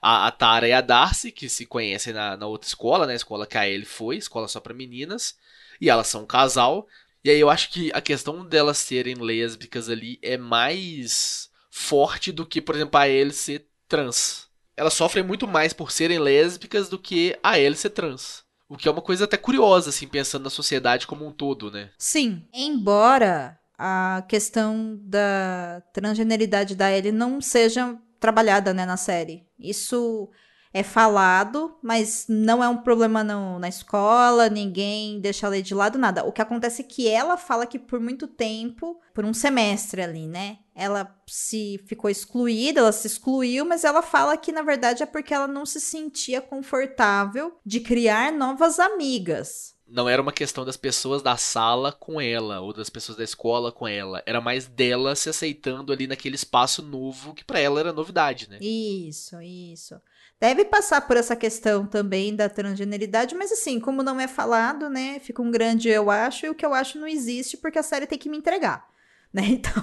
a, Tara e a Darcy, que se conhecem na, na outra escola, né? A escola que a Ellie foi, escola só pra meninas. E elas são um casal. E aí eu acho que a questão delas serem lésbicas ali é mais forte do que, por exemplo, a Ellie ser trans. Elas sofrem muito mais por serem lésbicas do que a Ellie ser trans. O que é uma coisa até curiosa, assim, pensando na sociedade como um todo, né? Sim, embora a questão da transgeneridade da Ellie não seja trabalhada né, na série. Isso é falado, mas não é um problema no, na escola, ninguém deixa ela de lado, nada. O que acontece é que ela fala que por muito tempo, por um semestre ali, né? Ela se ficou excluída, ela se excluiu, mas ela fala que na verdade é porque ela não se sentia confortável de criar novas amigas não era uma questão das pessoas da sala com ela ou das pessoas da escola com ela, era mais dela se aceitando ali naquele espaço novo que para ela era novidade, né? Isso, isso. Deve passar por essa questão também da transgeneridade, mas assim, como não é falado, né, fica um grande eu acho e o que eu acho não existe porque a série tem que me entregar, né? Então,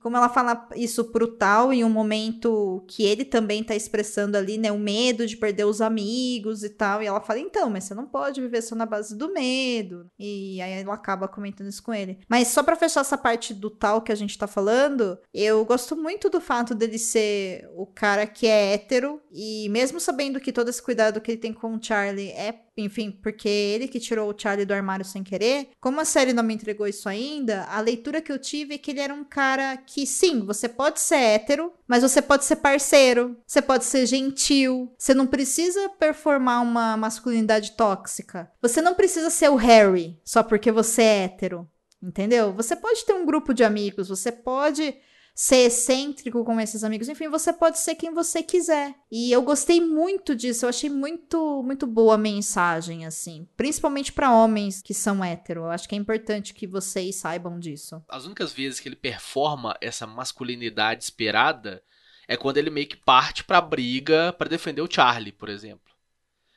como ela fala isso pro tal em um momento que ele também tá expressando ali, né, o medo de perder os amigos e tal, e ela fala, então, mas você não pode viver só na base do medo. E aí ela acaba comentando isso com ele. Mas só para fechar essa parte do tal que a gente tá falando, eu gosto muito do fato dele ser o cara que é hétero, e mesmo sabendo que todo esse cuidado que ele tem com o Charlie é enfim, porque ele que tirou o Charlie do armário sem querer. Como a série não me entregou isso ainda, a leitura que eu tive é que ele era um cara que, sim, você pode ser hétero, mas você pode ser parceiro, você pode ser gentil, você não precisa performar uma masculinidade tóxica. Você não precisa ser o Harry só porque você é hétero. Entendeu? Você pode ter um grupo de amigos, você pode ser excêntrico com esses amigos. Enfim, você pode ser quem você quiser. E eu gostei muito disso. Eu achei muito, muito boa a mensagem, assim. Principalmente para homens que são hétero. Eu acho que é importante que vocês saibam disso. As únicas vezes que ele performa essa masculinidade esperada é quando ele meio que parte pra briga para defender o Charlie, por exemplo.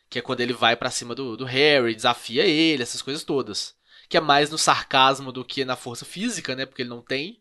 Que é quando ele vai para cima do, do Harry, desafia ele, essas coisas todas. Que é mais no sarcasmo do que na força física, né? Porque ele não tem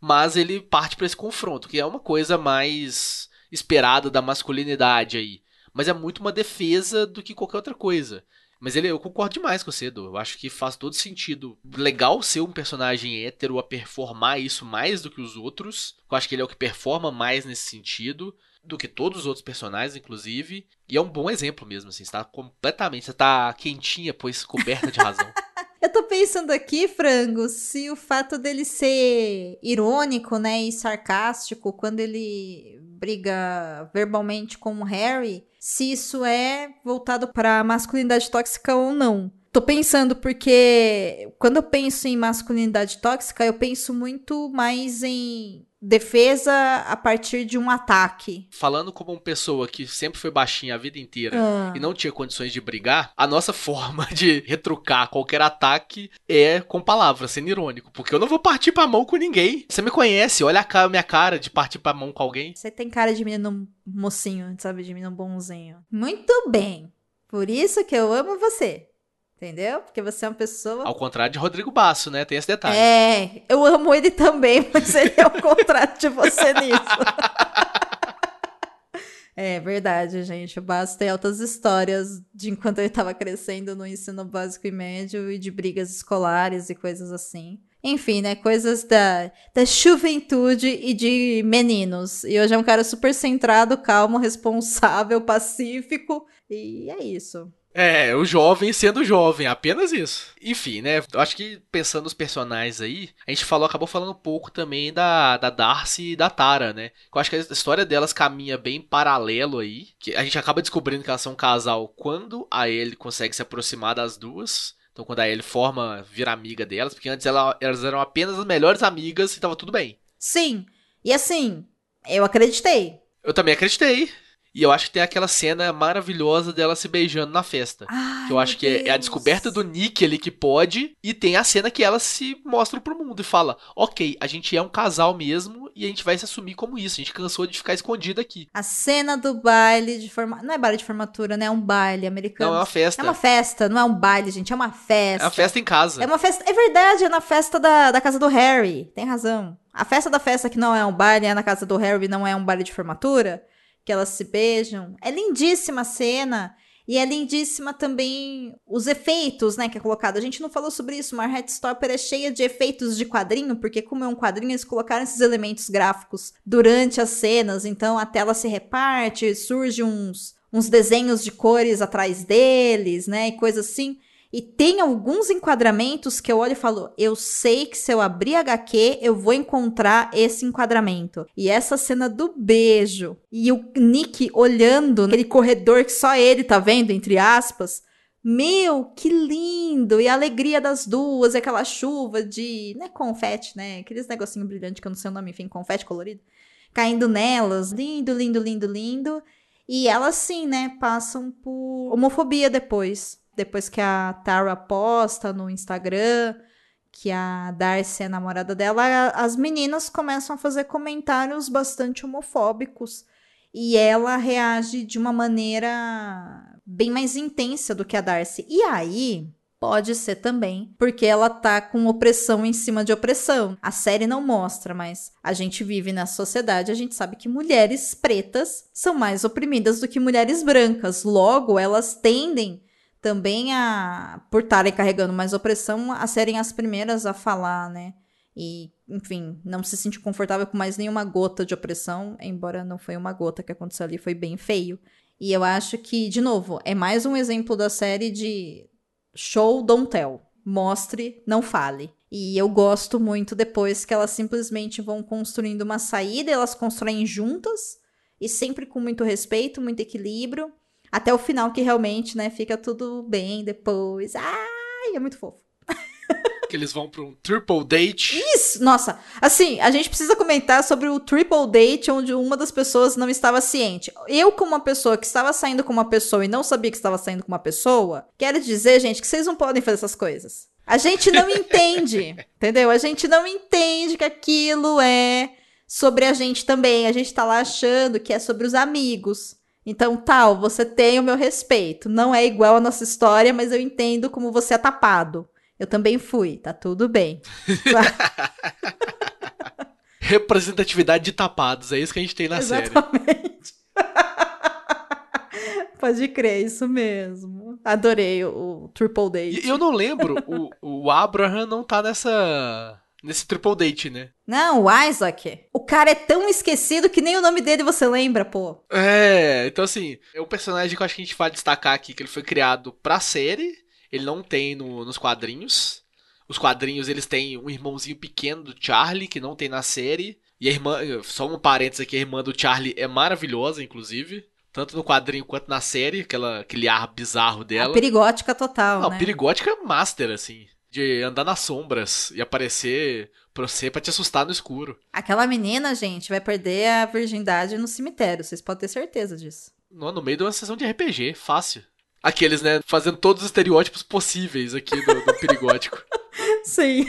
mas ele parte para esse confronto, que é uma coisa mais esperada da masculinidade aí. Mas é muito uma defesa do que qualquer outra coisa. Mas ele, eu concordo demais com você, Edu. Eu acho que faz todo sentido. Legal ser um personagem hétero a performar isso mais do que os outros. Eu acho que ele é o que performa mais nesse sentido. Do que todos os outros personagens, inclusive. E é um bom exemplo mesmo, assim. Você tá completamente. Você tá quentinha, pois coberta de razão. Eu tô pensando aqui, Frango, se o fato dele ser irônico, né, e sarcástico quando ele briga verbalmente com o Harry, se isso é voltado para masculinidade tóxica ou não. Tô pensando porque quando eu penso em masculinidade tóxica, eu penso muito mais em defesa a partir de um ataque. Falando como uma pessoa que sempre foi baixinha a vida inteira ah. e não tinha condições de brigar, a nossa forma de retrucar qualquer ataque é com palavras, sendo irônico. Porque eu não vou partir pra mão com ninguém. Você me conhece, olha a minha cara de partir pra mão com alguém. Você tem cara de menino mocinho, sabe? De menino bonzinho. Muito bem. Por isso que eu amo você. Entendeu? Porque você é uma pessoa. Ao contrário de Rodrigo Basso, né? Tem esse detalhe. É, eu amo ele também, mas ele é o contrário de você nisso. É verdade, gente. O Basso tem altas histórias de enquanto ele estava crescendo no ensino básico e médio e de brigas escolares e coisas assim. Enfim, né? Coisas da, da juventude e de meninos. E hoje é um cara super centrado, calmo, responsável, pacífico. E é isso. É, o jovem sendo jovem, apenas isso. Enfim, né? Eu acho que pensando nos personagens aí, a gente falou, acabou falando um pouco também da, da Darcy e da Tara, né? Eu acho que a história delas caminha bem paralelo aí. Que a gente acaba descobrindo que elas são um casal quando a ele consegue se aproximar das duas. Então quando a Ellie forma, vira amiga delas, porque antes ela, elas eram apenas as melhores amigas e tava tudo bem. Sim. E assim, eu acreditei. Eu também acreditei. E eu acho que tem aquela cena maravilhosa dela se beijando na festa. Ai, que eu acho que é, é, a descoberta do Nick ali que pode. E tem a cena que ela se mostra pro mundo e fala: Ok, a gente é um casal mesmo e a gente vai se assumir como isso. A gente cansou de ficar escondido aqui. A cena do baile de formatura. Não é baile de formatura, né? É um baile americano. Não, é uma festa. É uma festa, não é um baile, gente. É uma festa. É uma festa em casa. É uma festa. É verdade, é na festa da, da casa do Harry. Tem razão. A festa da festa que não é um baile, é na casa do Harry, não é um baile de formatura que elas se beijam. É lindíssima a cena. E é lindíssima também os efeitos, né, que é colocado. A gente não falou sobre isso, mas Heartstopper é cheia de efeitos de quadrinho, porque como é um quadrinho, eles colocaram esses elementos gráficos durante as cenas, então a tela se reparte, surge uns, uns desenhos de cores atrás deles, né, e coisas assim. E tem alguns enquadramentos que eu olho e falo, eu sei que se eu abrir HQ, eu vou encontrar esse enquadramento. E essa cena do beijo e o Nick olhando naquele corredor que só ele tá vendo, entre aspas. Meu, que lindo! E a alegria das duas, e aquela chuva de. Não é confete, né? Aqueles negocinho brilhante que eu não sei o nome, enfim, confete colorido. Caindo nelas. Lindo, lindo, lindo, lindo. E elas, sim, né? Passam por homofobia depois depois que a Tara posta no Instagram que a Darcy é namorada dela, as meninas começam a fazer comentários bastante homofóbicos e ela reage de uma maneira bem mais intensa do que a Darcy. E aí, Pode ser também, porque ela tá com opressão em cima de opressão. A série não mostra, mas a gente vive na sociedade, a gente sabe que mulheres pretas são mais oprimidas do que mulheres brancas. Logo, elas tendem também a por estarem carregando mais opressão, a serem as primeiras a falar, né? E, enfim, não se sentir confortável com mais nenhuma gota de opressão, embora não foi uma gota que aconteceu ali, foi bem feio. E eu acho que, de novo, é mais um exemplo da série de show, don't tell. Mostre, não fale. E eu gosto muito depois que elas simplesmente vão construindo uma saída, elas constroem juntas, e sempre com muito respeito, muito equilíbrio. Até o final que realmente, né, fica tudo bem depois. Ai, é muito fofo. que eles vão para um triple date. Isso! Nossa, assim, a gente precisa comentar sobre o triple date onde uma das pessoas não estava ciente. Eu, como uma pessoa que estava saindo com uma pessoa e não sabia que estava saindo com uma pessoa, quero dizer, gente, que vocês não podem fazer essas coisas. A gente não entende, entendeu? A gente não entende que aquilo é sobre a gente também. A gente tá lá achando que é sobre os amigos. Então, tal, você tem o meu respeito. Não é igual a nossa história, mas eu entendo como você é tapado. Eu também fui, tá tudo bem. Representatividade de tapados, é isso que a gente tem na Exatamente. série. Exatamente. Pode crer, isso mesmo. Adorei o, o Triple Date. E eu não lembro, o, o Abraham não tá nessa nesse triple date, né? Não, o Isaac. O cara é tão esquecido que nem o nome dele você lembra, pô. É, então assim, é um personagem que eu acho que a gente vai destacar aqui, que ele foi criado pra série, ele não tem no, nos quadrinhos. Os quadrinhos, eles têm um irmãozinho pequeno do Charlie, que não tem na série. E a irmã, só um parênteses aqui, a irmã do Charlie é maravilhosa, inclusive. Tanto no quadrinho quanto na série, aquela, aquele ar bizarro dela. A perigótica total, não, né? perigótica master, assim de andar nas sombras e aparecer pra você pra te assustar no escuro. Aquela menina, gente, vai perder a virgindade no cemitério, vocês podem ter certeza disso. No, no meio de uma sessão de RPG, fácil. Aqueles, né, fazendo todos os estereótipos possíveis aqui do, do perigótico. Sim.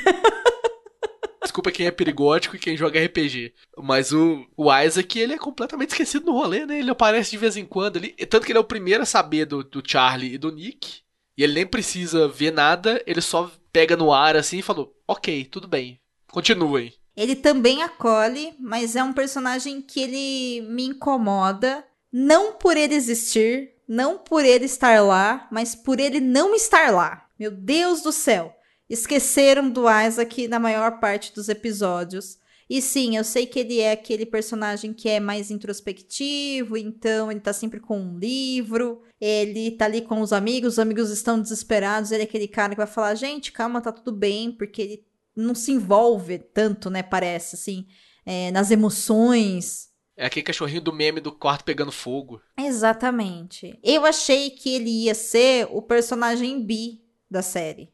Desculpa quem é perigótico e quem joga RPG. Mas o, o Isaac, ele é completamente esquecido no rolê, né? Ele aparece de vez em quando ali. Tanto que ele é o primeiro a saber do, do Charlie e do Nick. E ele nem precisa ver nada, ele só pega no ar assim e falou: Ok, tudo bem, continuem. Ele também acolhe, mas é um personagem que ele me incomoda, não por ele existir, não por ele estar lá, mas por ele não estar lá. Meu Deus do céu! Esqueceram do Isaac na maior parte dos episódios. E sim, eu sei que ele é aquele personagem que é mais introspectivo, então ele tá sempre com um livro, ele tá ali com os amigos, os amigos estão desesperados, ele é aquele cara que vai falar: gente, calma, tá tudo bem, porque ele não se envolve tanto, né? Parece, assim, é, nas emoções. É aquele cachorrinho do meme do quarto pegando fogo. Exatamente. Eu achei que ele ia ser o personagem bi da série.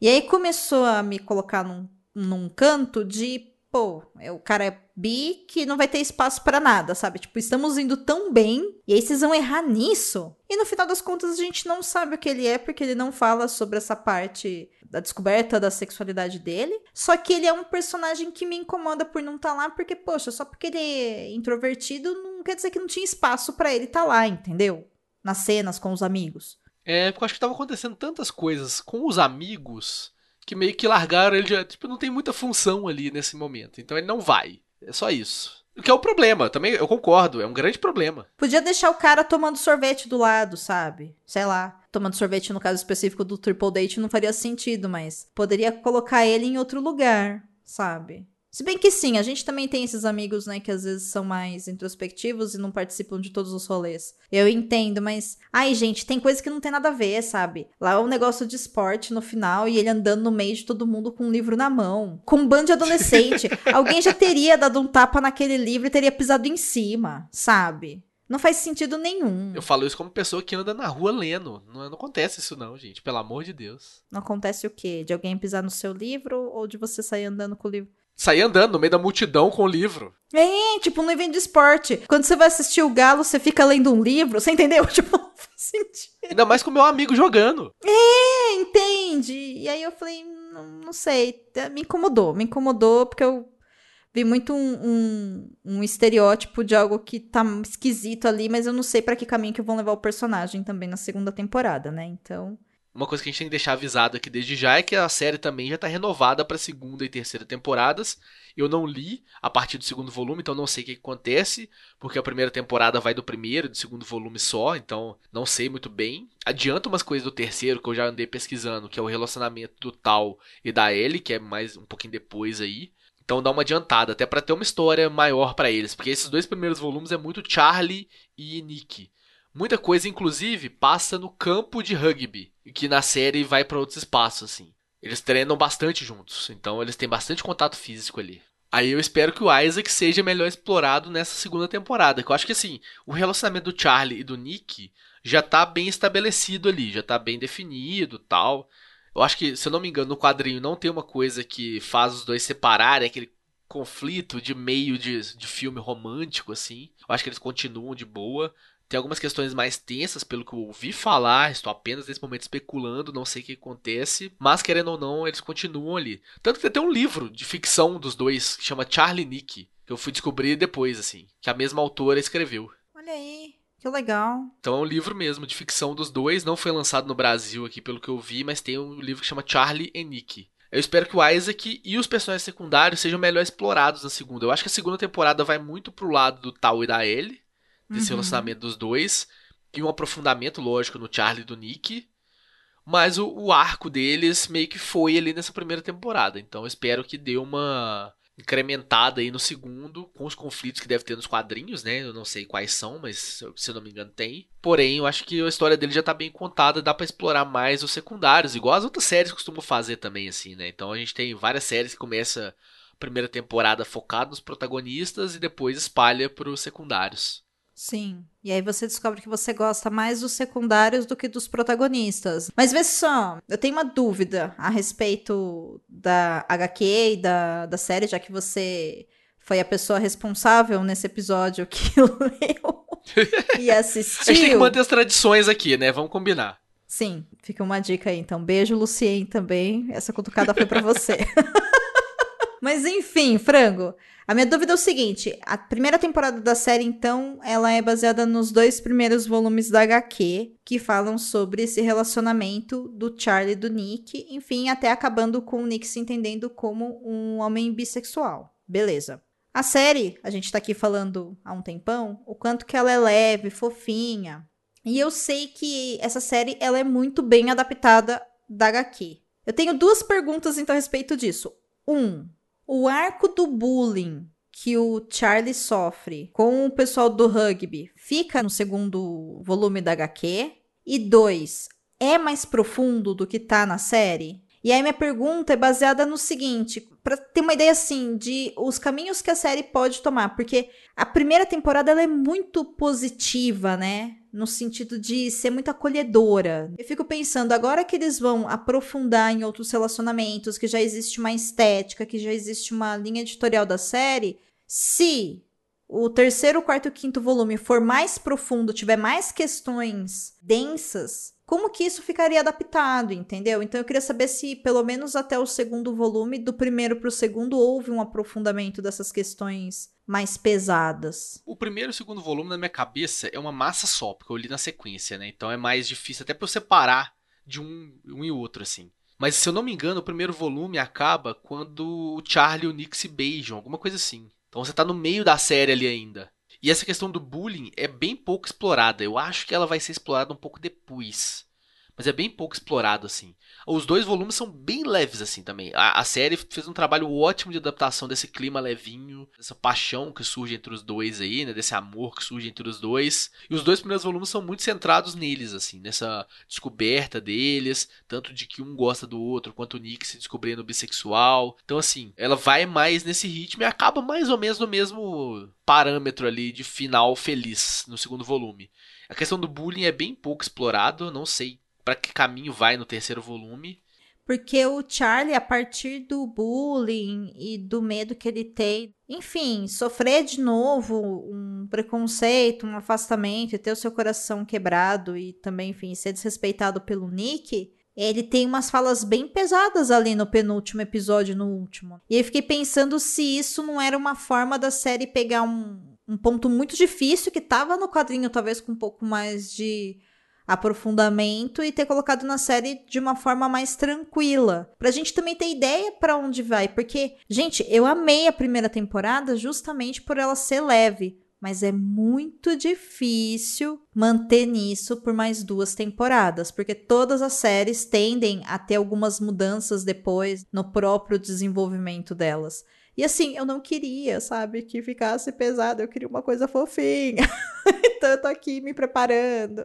E aí começou a me colocar num, num canto de pô, é, o cara é bi que não vai ter espaço para nada, sabe? Tipo, estamos indo tão bem e aí vocês vão errar nisso. E no final das contas a gente não sabe o que ele é porque ele não fala sobre essa parte da descoberta da sexualidade dele. Só que ele é um personagem que me incomoda por não estar tá lá porque, poxa, só porque ele é introvertido não quer dizer que não tinha espaço para ele estar tá lá, entendeu? Nas cenas com os amigos. É, porque eu acho que tava acontecendo tantas coisas com os amigos que meio que largaram ele já, tipo, não tem muita função ali nesse momento. Então ele não vai. É só isso. O que é o problema, também eu concordo, é um grande problema. Podia deixar o cara tomando sorvete do lado, sabe? Sei lá. Tomando sorvete no caso específico do Triple Date não faria sentido, mas poderia colocar ele em outro lugar, sabe? Se bem que sim, a gente também tem esses amigos, né, que às vezes são mais introspectivos e não participam de todos os rolês. Eu entendo, mas. Ai, gente, tem coisa que não tem nada a ver, sabe? Lá é um negócio de esporte no final e ele andando no meio de todo mundo com um livro na mão. Com um bando de adolescente. Alguém já teria dado um tapa naquele livro e teria pisado em cima, sabe? Não faz sentido nenhum. Eu falo isso como pessoa que anda na rua lendo. Não, não acontece isso, não, gente. Pelo amor de Deus. Não acontece o quê? De alguém pisar no seu livro ou de você sair andando com o livro? Sair andando no meio da multidão com o livro. É, tipo no evento de esporte. Quando você vai assistir o Galo, você fica lendo um livro, você entendeu? Tipo, não faz sentido. Ainda mais com o meu amigo jogando. É, entende? E aí eu falei, não, não sei, me incomodou, me incomodou porque eu vi muito um, um, um, estereótipo de algo que tá esquisito ali, mas eu não sei para que caminho que vão levar o personagem também na segunda temporada, né? Então, uma coisa que a gente tem que deixar avisado aqui desde já é que a série também já está renovada para segunda e terceira temporadas. Eu não li a partir do segundo volume, então não sei o que, acontece, porque a primeira temporada vai do primeiro e do segundo volume só, então não sei muito bem. Adianta umas coisas do terceiro que eu já andei pesquisando, que é o relacionamento do Tal e da Ellie, que é mais um pouquinho depois aí. Então dá uma adiantada, até para ter uma história maior para eles, porque esses dois primeiros volumes é muito Charlie e Nick. Muita coisa, inclusive, passa no campo de rugby, que na série vai para outros espaços, assim. Eles treinam bastante juntos, então eles têm bastante contato físico ali. Aí eu espero que o Isaac seja melhor explorado nessa segunda temporada. Que eu acho que assim, o relacionamento do Charlie e do Nick já tá bem estabelecido ali, já tá bem definido tal. Eu acho que, se eu não me engano, no quadrinho não tem uma coisa que faz os dois separarem, aquele conflito de meio de, de filme romântico, assim. Eu acho que eles continuam de boa. Tem algumas questões mais tensas, pelo que eu ouvi falar. Estou apenas nesse momento especulando, não sei o que acontece. Mas, querendo ou não, eles continuam ali. Tanto que tem até um livro de ficção dos dois que chama Charlie Nick. Que eu fui descobrir depois, assim. Que a mesma autora escreveu. Olha aí. Que legal. Então é um livro mesmo de ficção dos dois. Não foi lançado no Brasil aqui, pelo que eu vi, mas tem um livro que chama Charlie e Nick. Eu espero que o Isaac e os personagens secundários sejam melhor explorados na segunda. Eu acho que a segunda temporada vai muito pro lado do Tal e da Ellie desse uhum. relacionamento dos dois. E um aprofundamento, lógico, no Charlie e do Nick. Mas o, o, arco deles meio que foi ali nessa primeira temporada. Então eu espero que dê uma incrementada aí no segundo, com os conflitos que deve ter nos quadrinhos, né? Eu não sei quais são, mas se eu não me engano tem. Porém, eu acho que a história dele já tá bem contada, dá para explorar mais os secundários, igual as outras séries costumam fazer também, assim, né? Então a gente tem várias séries que começa a primeira temporada focada nos protagonistas e depois espalha para os secundários. Sim. E aí você descobre que você gosta mais dos secundários do que dos protagonistas. Mas vê só, eu tenho uma dúvida a respeito da HQ e da, da série, já que você foi a pessoa responsável nesse episódio que leu e assistiu. A gente tem que manter as tradições aqui, né? Vamos combinar. Sim, fica uma dica aí. Então, beijo, Lucien, também. Essa cutucada foi para você. Mas enfim, frango. A minha dúvida é o seguinte: a primeira temporada da série, então, ela é baseada nos dois primeiros volumes da HQ, que falam sobre esse relacionamento do Charlie e do Nick, enfim, até acabando com o Nick se entendendo como um homem bissexual. Beleza. A série, a gente tá aqui falando há um tempão, o quanto que ela é leve, fofinha. E eu sei que essa série ela é muito bem adaptada da HQ. Eu tenho duas perguntas então a respeito disso. Um, o arco do bullying que o Charlie sofre com o pessoal do rugby fica no segundo volume da HQ. E dois, é mais profundo do que tá na série? E aí minha pergunta é baseada no seguinte, para ter uma ideia assim de os caminhos que a série pode tomar, porque a primeira temporada ela é muito positiva, né? No sentido de ser muito acolhedora. Eu fico pensando, agora que eles vão aprofundar em outros relacionamentos, que já existe uma estética, que já existe uma linha editorial da série, se o terceiro, quarto e quinto volume for mais profundo, tiver mais questões densas, como que isso ficaria adaptado, entendeu? Então eu queria saber se, pelo menos até o segundo volume, do primeiro para o segundo, houve um aprofundamento dessas questões mais pesadas. O primeiro e o segundo volume, na minha cabeça, é uma massa só, porque eu li na sequência, né? Então é mais difícil até para eu separar de um, um e outro, assim. Mas se eu não me engano, o primeiro volume acaba quando o Charlie e o Nick se beijam, alguma coisa assim. Então você tá no meio da série ali ainda. E essa questão do bullying é bem pouco explorada. Eu acho que ela vai ser explorada um pouco depois. Mas é bem pouco explorado, assim. Os dois volumes são bem leves, assim, também. A, a, série fez um trabalho ótimo de adaptação desse clima levinho, dessa paixão que surge entre os dois aí, né? Desse amor que surge entre os dois. E os dois primeiros volumes são muito centrados neles, assim, nessa descoberta deles, tanto de que um gosta do outro, quanto o Nick se descobrindo bissexual. Então, assim, ela vai mais nesse ritmo e acaba mais ou menos no mesmo parâmetro ali de final feliz no segundo volume. A questão do bullying é bem pouco explorado, não sei para que caminho vai no terceiro volume. Porque o Charlie, a partir do bullying e do medo que ele tem, enfim, sofrer de novo um preconceito, um afastamento, ter o seu coração quebrado e também, enfim, ser desrespeitado pelo Nick, ele tem umas falas bem pesadas ali no penúltimo episódio, no último. E eu fiquei pensando se isso não era uma forma da série pegar um, um ponto muito difícil que tava no quadrinho, talvez com um pouco mais de aprofundamento e ter colocado na série de uma forma mais tranquila. Pra gente também ter ideia para onde vai, porque, gente, eu amei a primeira temporada justamente por ela ser leve, mas é muito difícil manter nisso por mais duas temporadas, porque todas as séries tendem a ter algumas mudanças depois no próprio desenvolvimento delas. E assim, eu não queria, sabe, que ficasse pesado, eu queria uma coisa fofinha. então eu tô aqui me preparando.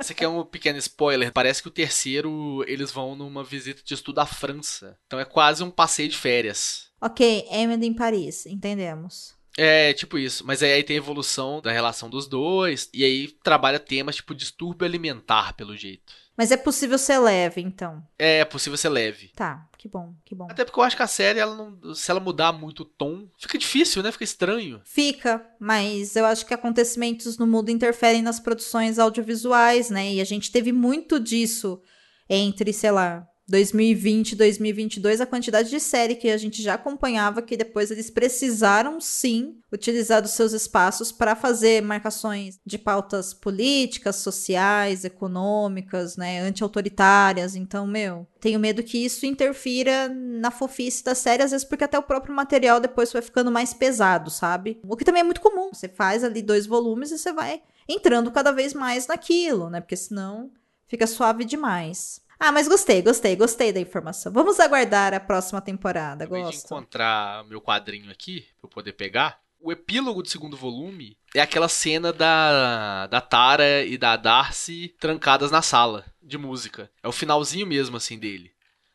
Esse aqui é um pequeno spoiler. Parece que o terceiro eles vão numa visita de estudo à França. Então é quase um passeio de férias. Ok, Emily em Paris, entendemos. É, tipo isso. Mas aí tem a evolução da relação dos dois. E aí trabalha temas tipo distúrbio alimentar, pelo jeito. Mas é possível ser leve, então. É, é possível ser leve. Tá, que bom, que bom. Até porque eu acho que a série, ela não, se ela mudar muito o tom, fica difícil, né? Fica estranho. Fica, mas eu acho que acontecimentos no mundo interferem nas produções audiovisuais, né? E a gente teve muito disso entre, sei lá, 2020 2022, a quantidade de série que a gente já acompanhava, que depois eles precisaram sim utilizar dos seus espaços para fazer marcações de pautas políticas, sociais, econômicas, né, anti-autoritárias. Então, meu, tenho medo que isso interfira na fofice da série, às vezes porque até o próprio material depois vai ficando mais pesado, sabe? O que também é muito comum. Você faz ali dois volumes e você vai entrando cada vez mais naquilo, né? Porque senão fica suave demais. Ah, mas gostei, gostei, gostei da informação. Vamos aguardar a próxima temporada. Gosto. de encontrar meu quadrinho aqui, pra eu poder pegar. O epílogo do segundo volume é aquela cena da, da Tara e da Darcy trancadas na sala de música. É o finalzinho mesmo, assim, dele.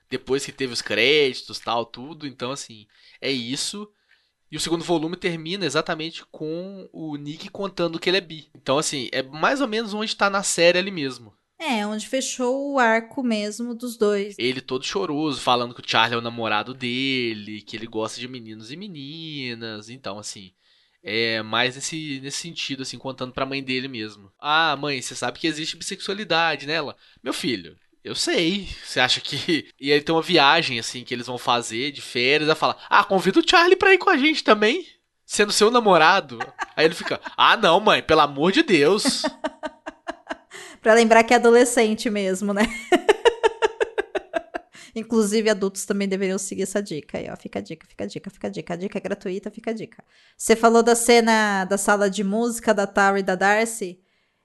Depois que teve os créditos tal, tudo. Então, assim, é isso. E o segundo volume termina exatamente com o Nick contando que ele é bi. Então, assim, é mais ou menos onde tá na série ali mesmo. É, onde fechou o arco mesmo dos dois. Ele todo choroso, falando que o Charlie é o namorado dele, que ele gosta de meninos e meninas. Então, assim, é mais nesse, nesse sentido, assim, contando pra mãe dele mesmo. Ah, mãe, você sabe que existe bissexualidade nela? Meu filho, eu sei. Você acha que. E aí tem uma viagem, assim, que eles vão fazer de férias. Ela fala: Ah, convida o Charlie pra ir com a gente também. Sendo seu namorado. aí ele fica: Ah, não, mãe, pelo amor de Deus. Pra lembrar que é adolescente mesmo, né? Inclusive, adultos também deveriam seguir essa dica aí, ó. Fica a dica, fica a dica, fica a dica. A dica é gratuita, fica a dica. Você falou da cena da sala de música da Tara e da Darcy.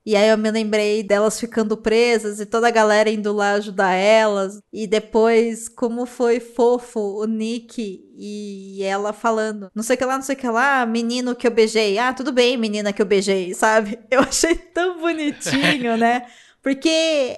E aí eu me lembrei delas ficando presas e toda a galera indo lá ajudar elas. E depois, como foi fofo o Nick e ela falando, não sei o que lá, não sei o que lá, menino que eu beijei. Ah, tudo bem, menina que eu beijei, sabe? Eu achei tão bonitinho, né? Porque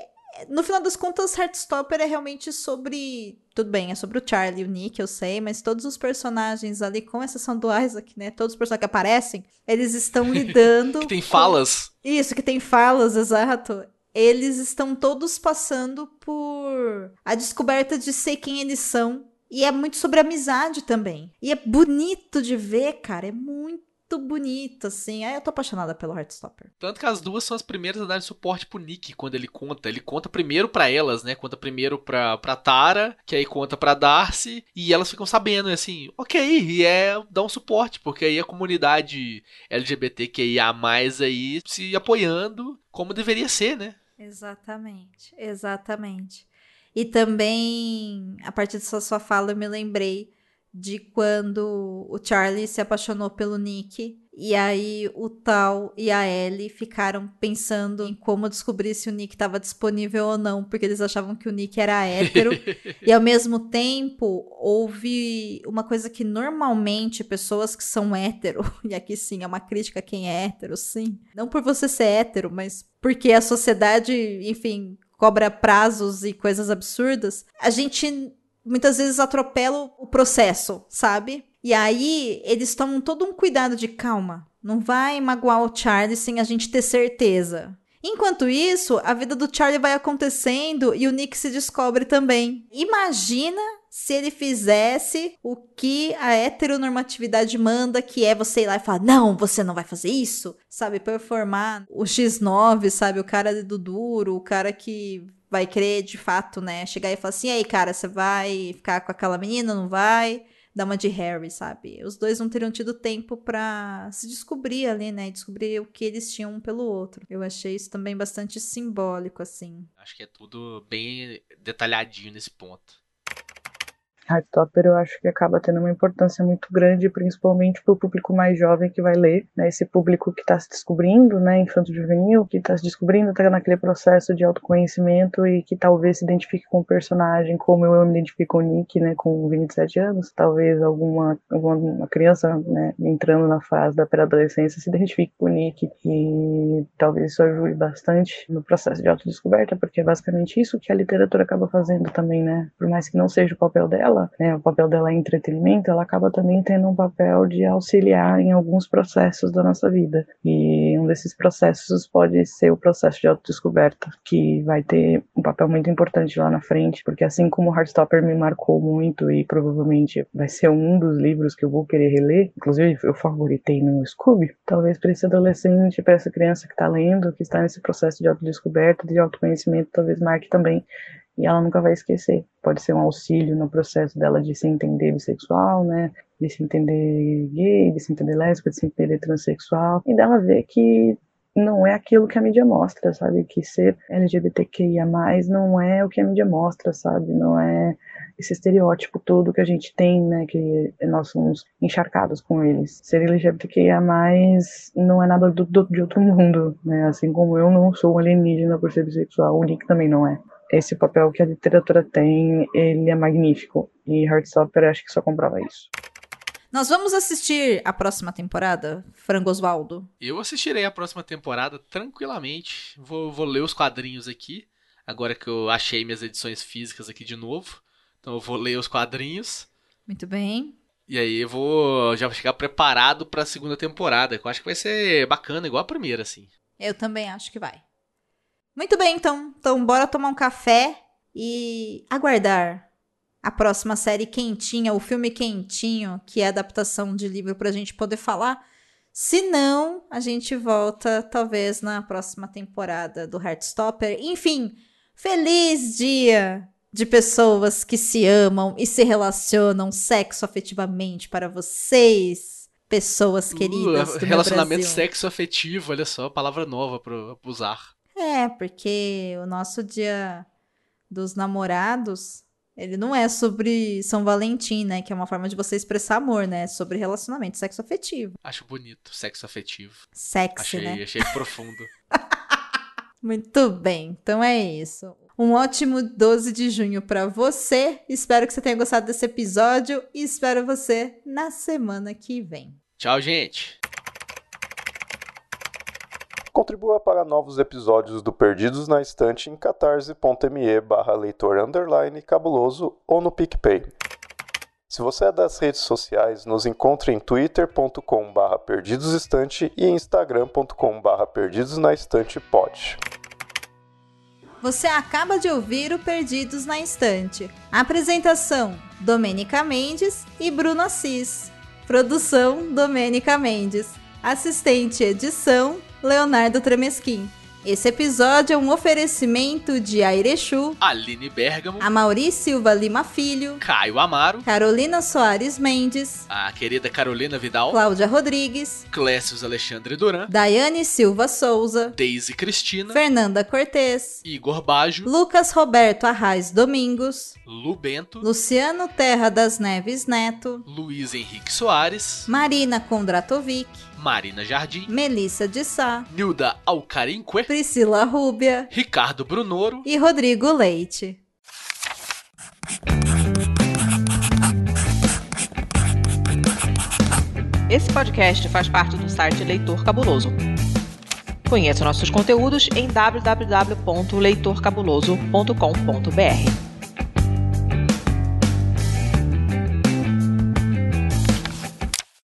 no final das contas, Heartstopper é realmente sobre. Tudo bem, é sobre o Charlie e o Nick, eu sei, mas todos os personagens ali, com exceção do Isaac, né? Todos os personagens que aparecem, eles estão lidando. que tem falas. Com... Isso, que tem falas, exato. Eles estão todos passando por a descoberta de ser quem eles são. E é muito sobre amizade também. E é bonito de ver, cara. É muito muito bonito, assim. Aí eu tô apaixonada pelo Heartstopper. Tanto que as duas são as primeiras a dar suporte pro Nick quando ele conta. Ele conta primeiro para elas, né? Conta primeiro pra, pra Tara, que aí conta pra Darcy, e elas ficam sabendo, assim, ok, e é dar um suporte, porque aí a comunidade LGBTQIA aí se apoiando como deveria ser, né? Exatamente, exatamente. E também, a partir dessa sua fala, eu me lembrei de quando o Charlie se apaixonou pelo Nick. E aí o Tal e a Ellie ficaram pensando em como descobrir se o Nick estava disponível ou não, porque eles achavam que o Nick era hétero. e ao mesmo tempo, houve uma coisa que normalmente pessoas que são hétero, e aqui sim é uma crítica a quem é hétero, sim. Não por você ser hétero, mas porque a sociedade, enfim, cobra prazos e coisas absurdas. A gente muitas vezes atropela o processo, sabe? E aí eles tomam todo um cuidado de calma. Não vai magoar o Charlie sem a gente ter certeza. Enquanto isso, a vida do Charlie vai acontecendo e o Nick se descobre também. Imagina se ele fizesse o que a heteronormatividade manda, que é você ir lá e falar: não, você não vai fazer isso, sabe? Performar o X9, sabe? O cara do duro, o cara que vai querer de fato, né? Chegar e falar assim: aí, cara, você vai ficar com aquela menina, não vai? dar uma de Harry, sabe? Os dois não teriam tido tempo para se descobrir ali, né? Descobrir o que eles tinham um pelo outro. Eu achei isso também bastante simbólico, assim. Acho que é tudo bem detalhadinho nesse ponto. Hardtopper eu acho que acaba tendo uma importância muito grande, principalmente para o público mais jovem que vai ler, né? Esse público que está se descobrindo, né? Infanto juvenil, que está se descobrindo, está naquele processo de autoconhecimento e que talvez se identifique com o personagem, como eu me identifico com o Nick, né? Com 27 anos, talvez alguma, alguma criança, né? Entrando na fase da pré-adolescência se identifique com o Nick e talvez isso ajude bastante no processo de autodescoberta, porque é basicamente isso que a literatura acaba fazendo também, né? Por mais que não seja o papel dela dela, né, o papel dela é entretenimento, ela acaba também tendo um papel de auxiliar em alguns processos da nossa vida. E um desses processos pode ser o processo de autodescoberta, que vai ter um papel muito importante lá na frente, porque assim como Heartstopper me marcou muito e provavelmente vai ser um dos livros que eu vou querer reler, inclusive eu favoritei no Scooby, talvez para esse adolescente, para essa criança que está lendo, que está nesse processo de autodescoberta, de autoconhecimento, talvez marque também e ela nunca vai esquecer. Pode ser um auxílio no processo dela de se entender bissexual, né? De se entender gay, de se entender lésbica, de se entender transexual, e dela ver que não é aquilo que a mídia mostra, sabe? Que ser LGBTQIA+, não é o que a mídia mostra, sabe? Não é esse estereótipo todo que a gente tem, né? Que nós somos encharcados com eles. Ser LGBTQIA+, não é nada do, do, de outro mundo, né? Assim como eu não sou alienígena por ser bissexual, o Nick também não é esse papel que a literatura tem, ele é magnífico. E Heartstopper acho que só comprova isso. Nós vamos assistir a próxima temporada, Frango Osvaldo? Eu assistirei a próxima temporada tranquilamente. Vou, vou ler os quadrinhos aqui, agora que eu achei minhas edições físicas aqui de novo. Então eu vou ler os quadrinhos. Muito bem. E aí eu vou já chegar preparado para a segunda temporada, que eu acho que vai ser bacana, igual a primeira, assim. Eu também acho que vai. Muito bem, então. Então, bora tomar um café e aguardar a próxima série quentinha, o filme quentinho, que é a adaptação de livro pra gente poder falar. Se não, a gente volta talvez na próxima temporada do Heartstopper. Enfim, feliz dia de pessoas que se amam e se relacionam sexo afetivamente para vocês, pessoas uh, queridas. Uh, relacionamento sexo afetivo, olha só, palavra nova para usar. É, porque o nosso dia dos namorados, ele não é sobre São Valentim, né? Que é uma forma de você expressar amor, né? É sobre relacionamento, sexo afetivo. Acho bonito, sexo afetivo. Sexy, achei, né? Achei profundo. Muito bem, então é isso. Um ótimo 12 de junho para você. Espero que você tenha gostado desse episódio e espero você na semana que vem. Tchau, gente. Contribua para novos episódios do Perdidos na Estante em catarse.me barra leitor underline cabuloso ou no PicPay. Se você é das redes sociais, nos encontre em twitter.com barra perdidosestante e instagram.com barra perdidosnaestantepod. Você acaba de ouvir o Perdidos na Estante. Apresentação: Domênica Mendes e Bruno Assis. Produção: Domênica Mendes. Assistente edição: Leonardo Tremesquim. Esse episódio é um oferecimento de Airechu, Aline Bergamo, Amauri Silva Lima Filho, Caio Amaro, Carolina Soares Mendes, a querida Carolina Vidal, Cláudia Rodrigues, Clécius Alexandre Duran, Daiane Silva Souza, Deise Cristina, Fernanda Cortez, Igor Bajo, Lucas Roberto Arraes Domingos, Lu Bento, Luciano Terra das Neves Neto, Luiz Henrique Soares, Marina Kondratovic, Marina Jardim, Melissa de Sá, Nilda Alcarinque, Priscila Rúbia Ricardo Brunoro, e Rodrigo Leite. Esse podcast faz parte do site Leitor Cabuloso. Conheça nossos conteúdos em www.leitorcabuloso.com.br.